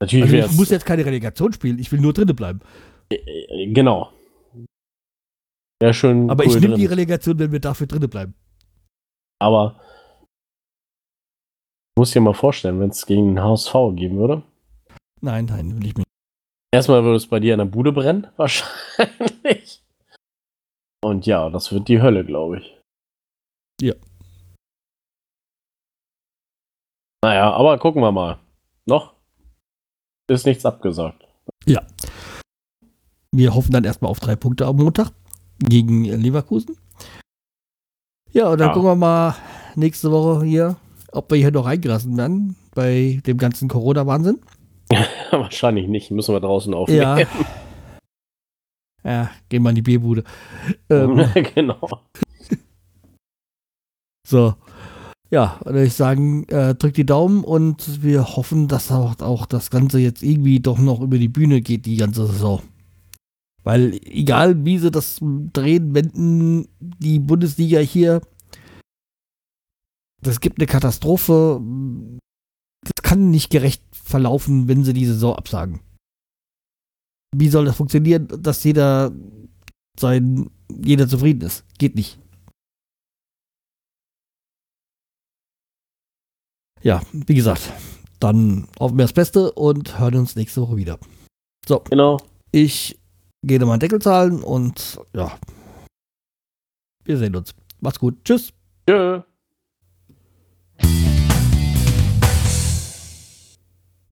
Natürlich also ich muss jetzt keine Relegation spielen, ich will nur drinnen bleiben. Äh, äh, genau. Wäre schon. Aber cool ich nehme die Relegation, wenn wir dafür drinnen bleiben. Aber muss dir mal vorstellen, wenn es gegen den HSV geben würde. Nein, nein, will ich nicht. Erstmal würde es bei dir an der Bude brennen, wahrscheinlich. Und ja, das wird die Hölle, glaube ich. Ja. Naja, aber gucken wir mal. Noch ist nichts abgesagt. Ja. Wir hoffen dann erstmal auf drei Punkte am Montag gegen Leverkusen. Ja, und dann ja. gucken wir mal nächste Woche hier, ob wir hier noch reingelassen werden bei dem ganzen Corona-Wahnsinn. Wahrscheinlich nicht, müssen wir draußen aufnehmen. Ja. Ja, gehen wir in die Bierbude. Ähm, genau. so. Ja, würde ich sagen, äh, drückt die Daumen und wir hoffen, dass auch, auch das Ganze jetzt irgendwie doch noch über die Bühne geht, die ganze Saison. Weil egal wie sie das drehen, wenden, die Bundesliga hier, das gibt eine Katastrophe. Das kann nicht gerecht verlaufen, wenn sie die Saison absagen. Wie soll das funktionieren, dass jeder sein, jeder zufrieden ist? Geht nicht. Ja, wie gesagt, dann hoffen wir das Beste und hören uns nächste Woche wieder. So. Genau. Ich gehe nochmal Deckel zahlen und ja. Wir sehen uns. Macht's gut. Tschüss. Tschüss.